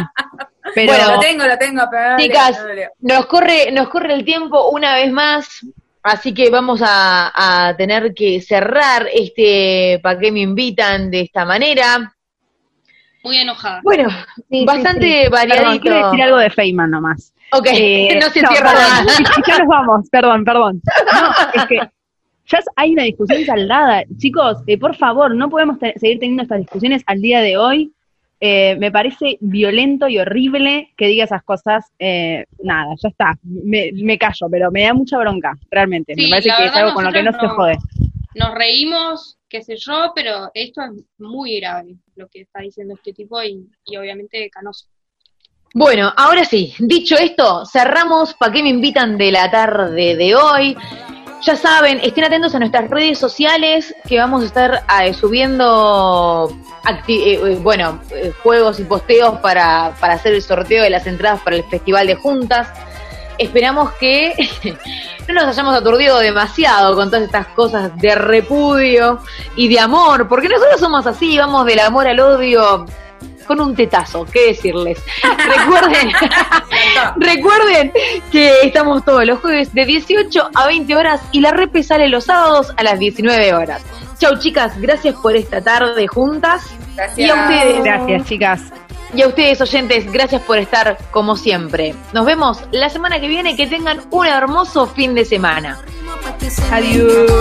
Pero, bueno, lo tengo, lo tengo, pero chicas, nos corre, nos corre el tiempo una vez más. Así que vamos a, tener que cerrar este ¿Para qué me invitan? de esta manera. Muy enojada. Bueno, bastante variadito. quiero decir algo de Feynman nomás. Ok, eh, no se cierra nada. Ya nos vamos, perdón, perdón. No, es que ya hay una discusión saldada. Chicos, eh, por favor, no podemos seguir teniendo estas discusiones al día de hoy. Eh, me parece violento y horrible que diga esas cosas. Eh, nada, ya está, me, callo, pero me da mucha bronca, realmente. me parece que es algo con lo que no, se jode. Nos reímos, qué sé yo, pero esto es muy grave lo que está diciendo este tipo y, y obviamente canoso. Bueno, ahora sí, dicho esto, cerramos ¿Para qué me invitan de la tarde de hoy? Ya saben, estén atentos a nuestras redes sociales que vamos a estar eh, subiendo eh, eh, bueno, juegos y posteos para, para hacer el sorteo de las entradas para el Festival de Juntas. Esperamos que no nos hayamos aturdido demasiado con todas estas cosas de repudio y de amor, porque nosotros somos así, vamos del amor al odio con un tetazo, ¿qué decirles? recuerden, recuerden que estamos todos los jueves de 18 a 20 horas y la repe sale los sábados a las 19 horas. Chau chicas, gracias por esta tarde juntas. Gracias. Y a ustedes, gracias chicas. Y a ustedes oyentes, gracias por estar como siempre. Nos vemos la semana que viene, que tengan un hermoso fin de semana. Adiós.